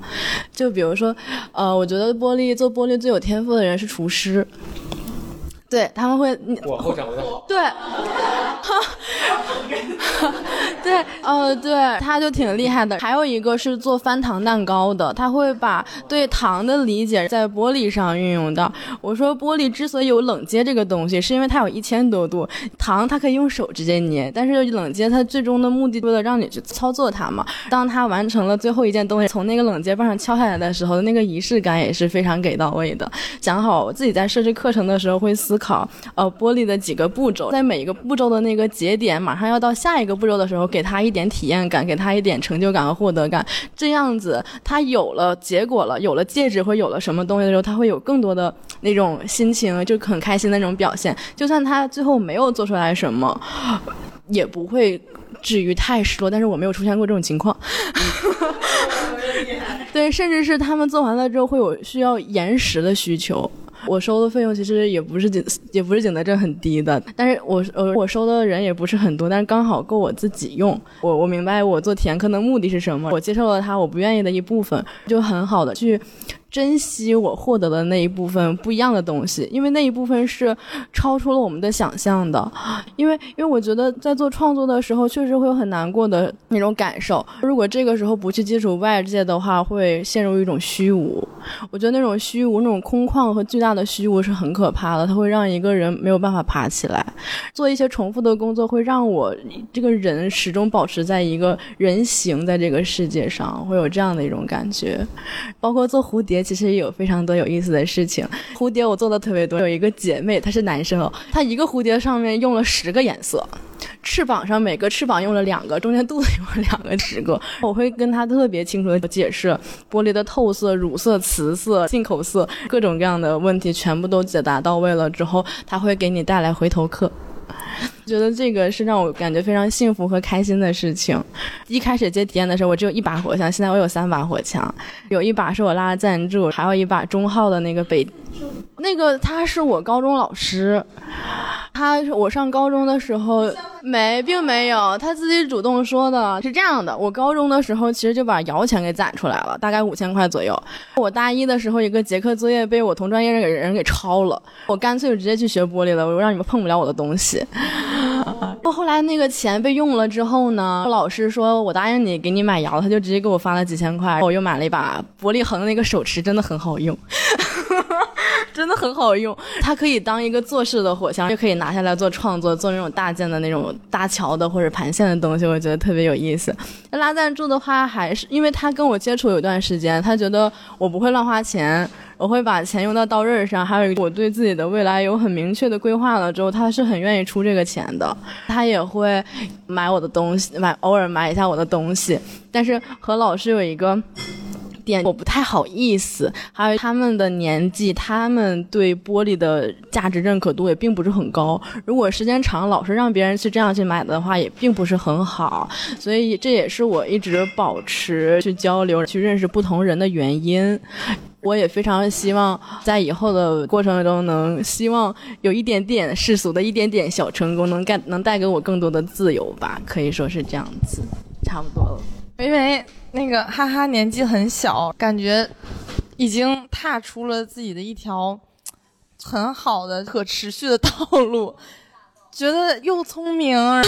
Speaker 5: 就比如说，呃，我觉得玻璃做玻璃最有天赋的人是厨师。对他们会，
Speaker 3: 我后掌握的好。
Speaker 5: 对，对，呃，对，他就挺厉害的。还有一个是做翻糖蛋糕的，他会把对糖的理解在玻璃上运用到。我说玻璃之所以有冷接这个东西，是因为它有一千多度，糖它可以用手直接捏，但是冷接它最终的目的为了让你去操作它嘛。当他完成了最后一件东西，从那个冷接棒上敲下来的时候，那个仪式感也是非常给到位的。讲好我自己在设置课程的时候会思。考呃玻璃的几个步骤，在每一个步骤的那个节点，马上要到下一个步骤的时候，给他一点体验感，给他一点成就感和获得感。这样子，他有了结果了，有了戒指或有了什么东西的时候，他会有更多的那种心情，就很开心的那种表现。就算他最后没有做出来什么，也不会至于太失落。但是我没有出现过这种情况。对，甚至是他们做完了之后会有需要延时的需求。我收的费用其实也不是景，也不是景德镇很低的，但是我呃我收的人也不是很多，但是刚好够我自己用。我我明白我做体验课的目的是什么，我接受了他我不愿意的一部分，就很好的去。珍惜我获得的那一部分不一样的东西，因为那一部分是超出了我们的想象的。因为，因为我觉得在做创作的时候，确实会有很难过的那种感受。如果这个时候不去接触外界的话，会陷入一种虚无。我觉得那种虚无、那种空旷和巨大的虚无是很可怕的，它会让一个人没有办法爬起来。做一些重复的工作，会让我这个人始终保持在一个人形在这个世界上，会有这样的一种感觉。包括做蝴蝶。其实也有非常多有意思的事情。蝴蝶我做的特别多，有一个姐妹，她是男生哦，她一个蝴蝶上面用了十个颜色。翅膀上每个翅膀用了两个，中间肚子用了两个十个。我会跟他特别清楚的解释玻璃的透色、乳色、瓷色、进口色各种各样的问题，全部都解答到位了之后，他会给你带来回头客。觉得这个是让我感觉非常幸福和开心的事情。一开始接体验的时候，我只有一把火枪，现在我有三把火枪，有一把是我拉的赞助，还有一把中号的那个北，那个他是我高中老师，他我上高中的时候没，并没有，他自己主动说的，是这样的，我高中的时候其实就把摇钱给攒出来了，大概五千块左右。我大一的时候一个结课作业被我同专业人给人给抄了，我干脆就直接去学玻璃了，我让你们碰不了我的东西。后来那个钱被用了之后呢，老师说我答应你给你买窑，他就直接给我发了几千块，我又买了一把玻璃恒的那个手持，真的很好用，真的很好用。它可以当一个做事的火枪，又可以拿下来做创作，做那种大件的那种搭桥的或者盘线的东西，我觉得特别有意思。拉赞助的话，还是因为他跟我接触有一段时间，他觉得我不会乱花钱。我会把钱用到刀刃上，还有我对自己的未来有很明确的规划了之后，他是很愿意出这个钱的。他也会买我的东西，买偶尔买一下我的东西。但是和老师有一个点，我不太好意思。还有他们的年纪，他们对玻璃的价值认可度也并不是很高。如果时间长，老是让别人去这样去买的话，也并不是很好。所以这也是我一直保持去交流、去认识不同人的原因。我也非常希望在以后的过程中，能希望有一点点世俗的一点点小成功，能干能带给我更多的自由吧，可以说是这样子，差不多了。
Speaker 1: 因为那个哈哈年纪很小，感觉已经踏出了自己的一条很好的可持续的道路，觉得又聪明，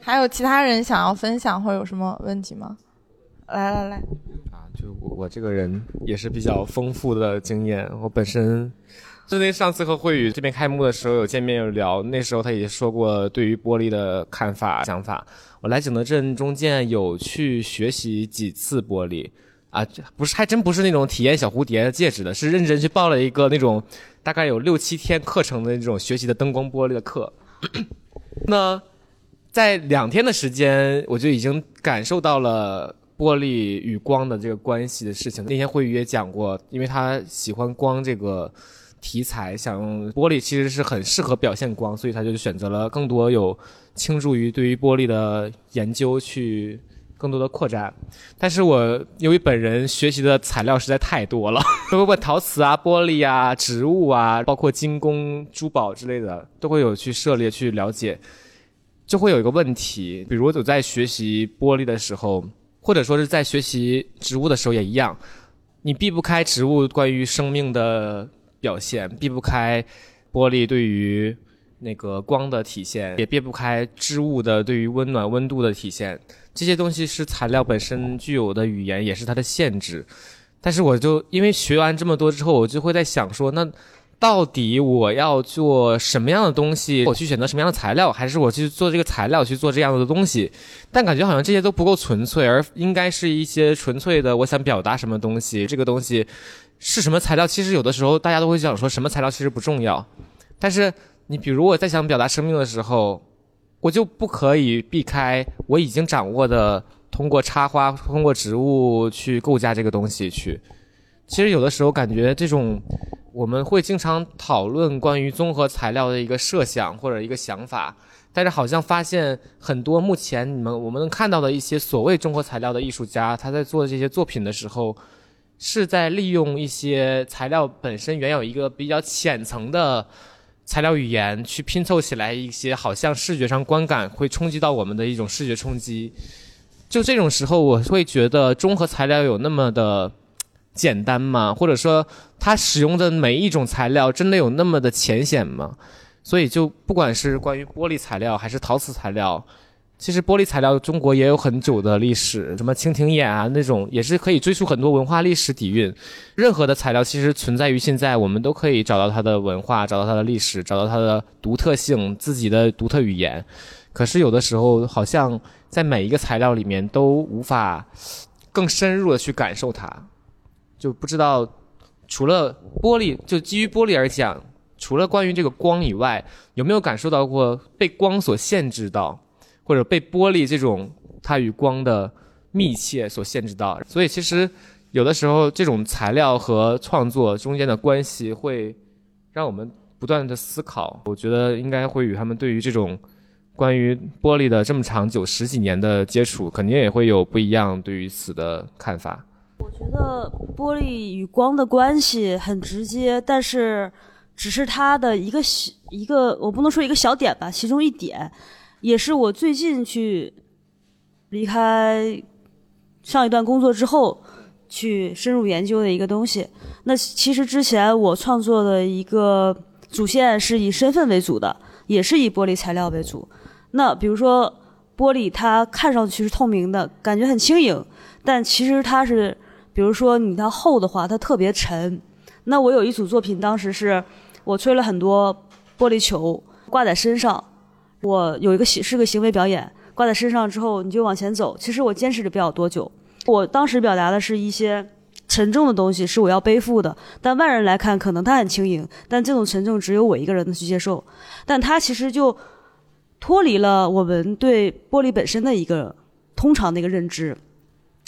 Speaker 1: 还有其他人想要分享或者有什么问题吗？来来来，
Speaker 3: 啊，就我我这个人也是比较丰富的经验。我本身，就那上次和慧宇这边开幕的时候有见面有聊，那时候他也说过对于玻璃的看法想法。我来景德镇中间有去学习几次玻璃，啊，不是还真不是那种体验小蝴蝶戒指的，是认真去报了一个那种大概有六七天课程的那种学习的灯光玻璃的课。那在两天的时间，我就已经感受到了。玻璃与光的这个关系的事情，那天慧宇也讲过，因为他喜欢光这个题材，想用玻璃其实是很适合表现光，所以他就选择了更多有倾注于对于玻璃的研究去更多的扩展。但是我由于本人学习的材料实在太多了，包括陶瓷啊、玻璃啊、植物啊，包括精工、珠宝之类的，都会有去涉猎去了解，就会有一个问题，比如我在学习玻璃的时候。或者说是在学习植物的时候也一样，你避不开植物关于生命的表现，避不开玻璃对于那个光的体现，也避不开织物的对于温暖温度的体现。这些东西是材料本身具有的语言，也是它的限制。但是我就因为学完这么多之后，我就会在想说那。到底我要做什么样的东西？我去选择什么样的材料，还是我去做这个材料去做这样的东西？但感觉好像这些都不够纯粹，而应该是一些纯粹的。我想表达什么东西？这个东西是什么材料？其实有的时候大家都会想说什么材料其实不重要。但是你比如我在想表达生命的时候，我就不可以避开我已经掌握的，通过插花、通过植物去构架这个东西去。其实有的时候感觉这种。我们会经常讨论关于综合材料的一个设想或者一个想法，但是好像发现很多目前你们我们能看到的一些所谓综合材料的艺术家，他在做这些作品的时候，是在利用一些材料本身原有一个比较浅层的材料语言去拼凑起来一些好像视觉上观感会冲击到我们的一种视觉冲击。就这种时候，我会觉得综合材料有那么的。简单吗？或者说，它使用的每一种材料真的有那么的浅显吗？所以，就不管是关于玻璃材料还是陶瓷材料，其实玻璃材料中国也有很久的历史，什么蜻蜓眼啊那种，也是可以追溯很多文化历史底蕴。任何的材料其实存在于现在，我们都可以找到它的文化，找到它的历史，找到它的独特性，自己的独特语言。可是有的时候，好像在每一个材料里面都无法更深入的去感受它。就不知道，除了玻璃，就基于玻璃而讲，除了关于这个光以外，有没有感受到过被光所限制到，或者被玻璃这种它与光的密切所限制到？所以其实有的时候这种材料和创作中间的关系会让我们不断的思考。我觉得应该会与他们对于这种关于玻璃的这么长久十几年的接触，肯定也会有不一样对于此的看法。
Speaker 6: 我觉得玻璃与光的关系很直接，但是只是它的一个小一个，我不能说一个小点吧，其中一点，也是我最近去离开上一段工作之后去深入研究的一个东西。那其实之前我创作的一个主线是以身份为主的，也是以玻璃材料为主。那比如说玻璃，它看上去是透明的，感觉很轻盈，但其实它是。比如说你它厚的话，它特别沉。那我有一组作品，当时是我吹了很多玻璃球挂在身上。我有一个行是个行为表演，挂在身上之后你就往前走。其实我坚持的不了多久。我当时表达的是一些沉重的东西是我要背负的，但外人来看可能它很轻盈，但这种沉重只有我一个人能去接受。但它其实就脱离了我们对玻璃本身的一个通常的一个认知。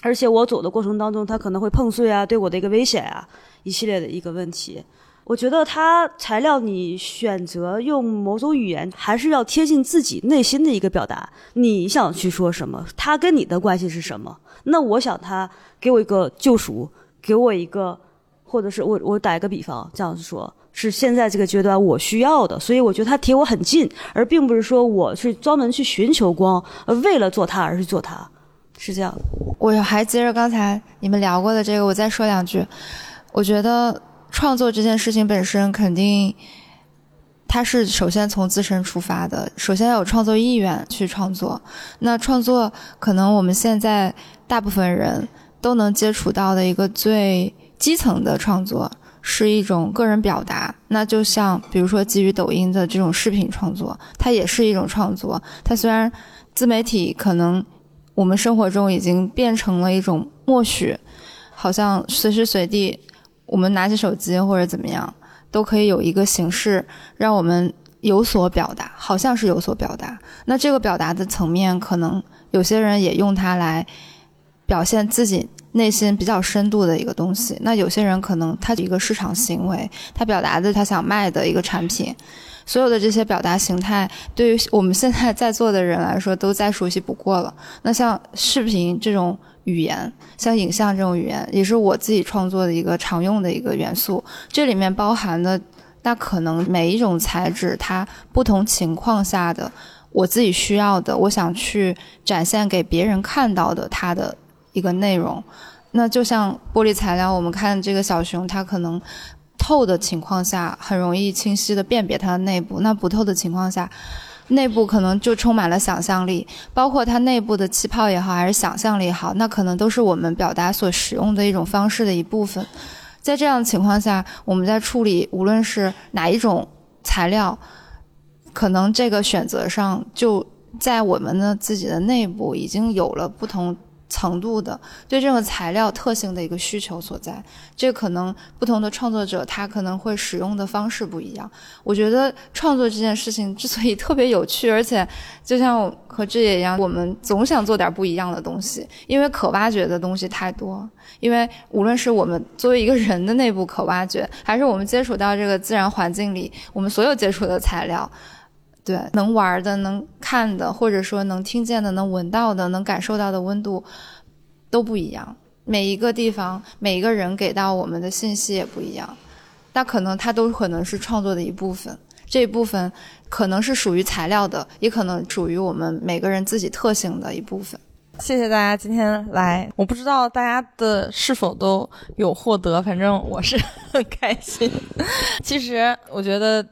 Speaker 6: 而且我走的过程当中，它可能会碰碎啊，对我的一个危险啊，一系列的一个问题。我觉得它材料你选择用某种语言，还是要贴近自己内心的一个表达。你想去说什么？它跟你的关系是什么？那我想它给我一个救赎，给我一个，或者是我我打一个比方，这样子说，是现在这个阶段我需要的。所以我觉得他贴我很近，而并不是说我是专门去寻求光，为了做他而去做他。是这样，
Speaker 7: 我还接着刚才你们聊过的这个，我再说两句。我觉得创作这件事情本身肯定，它是首先从自身出发的，首先要有创作意愿去创作。那创作可能我们现在大部分人都能接触到的一个最基层的创作，是一种个人表达。那就像比如说基于抖音的这种视频创作，它也是一种创作。它虽然自媒体可能。我们生活中已经变成了一种默许，好像随时随地，我们拿起手机或者怎么样，都可以有一个形式让我们有所表达，好像是有所表达。那这个表达的层面，可能有些人也用它来表现自己内心比较深度的一个东西。那有些人可能他一个市场行为，他表达的他想卖的一个产品。所有的这些表达形态，对于我们现在在座的人来说，都再熟悉不过了。那像视频这种语言，像影像这种语言，也是我自己创作的一个常用的一个元素。这里面包含的，那可能每一种材质，它不同情况下的，我自己需要的，我想去展现给别人看到的，它的一个内容。那就像玻璃材料，我们看这个小熊，它可能。透的情况下，很容易清晰的辨别它的内部；那不透的情况下，内部可能就充满了想象力，包括它内部的气泡也好，还是想象力也好，那可能都是我们表达所使用的一种方式的一部分。在这样的情况下，我们在处理无论是哪一种材料，可能这个选择上就在我们的自己的内部已经有了不同。程度的对这种材料特性的一个需求所在，这可能不同的创作者他可能会使用的方式不一样。我觉得创作这件事情之所以特别有趣，而且就像和志野一样，我们总想做点不一样的东西，因为可挖掘的东西太多。因为无论是我们作为一个人的内部可挖掘，还是我们接触到这个自然环境里，我们所有接触的材料。对，能玩的、能看的，或者说能听见的、能闻到的、能感受到的温度，都不一样。每一个地方、每一个人给到我们的信息也不一样。那可能它都可能是创作的一部分，这一部分可能是属于材料的，也可能属于我们每个人自己特性的一部分。
Speaker 1: 谢谢大家今天来，我不知道大家的是否都有获得，反正我是很开心。其实我觉得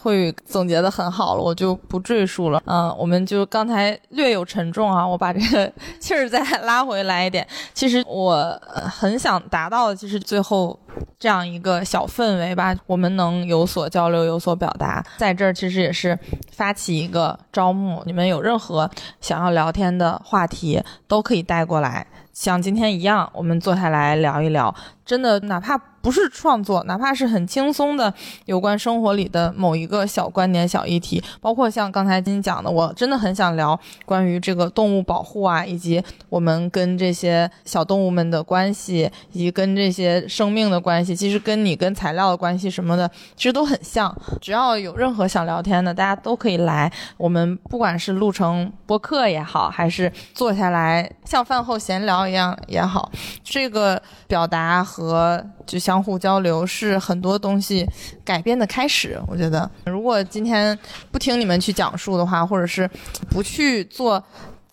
Speaker 1: 慧宇总结的很好了，我就不赘述了。嗯，我们就刚才略有沉重啊，我把这个气儿再拉回来一点。其实我很想达到的，就是最后这样一个小氛围吧，我们能有所交流，有所表达。在这儿其实也是发起一个招募，你们有任何想要聊天的话题。都可以带过来，像今天一样，我们坐下来聊一聊。真的，哪怕不是创作，哪怕是很轻松的有关生活里的某一个小观点、小议题，包括像刚才金讲的，我真的很想聊关于这个动物保护啊，以及我们跟这些小动物们的关系，以及跟这些生命的关系，其实跟你跟材料的关系什么的，其实都很像。只要有任何想聊天的，大家都可以来。我们不管是录成播客也好，还是坐下来像饭后闲聊一样也好，这个表达。和就相互交流是很多东西改变的开始。我觉得，如果今天不听你们去讲述的话，或者是不去做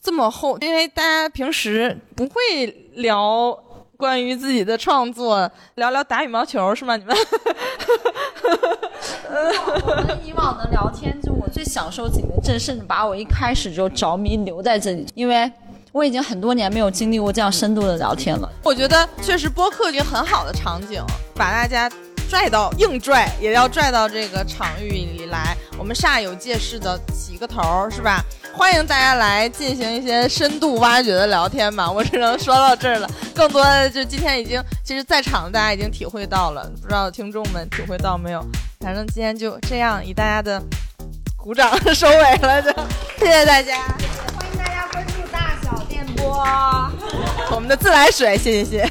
Speaker 1: 这么厚，因为大家平时不会聊关于自己的创作，聊聊打羽毛球是吗？你们？
Speaker 2: 我们以往的聊天，就我最享受景的镇，甚至把我一开始就着迷留在这里，因为。我已经很多年没有经历过这样深度的聊天了。
Speaker 1: 我觉得确实播客一个很好的场景，把大家拽到硬拽，也要拽到这个场域里来。我们煞有介事的起个头，是吧？欢迎大家来进行一些深度挖掘的聊天吧。我只能说到这儿了。更多的就今天已经，其实在场的大家已经体会到了，不知道听众们体会到没有？反正今天就这样，以大家的鼓掌收尾了，就 谢谢大家。
Speaker 8: 哇，我们的自来水，谢谢谢。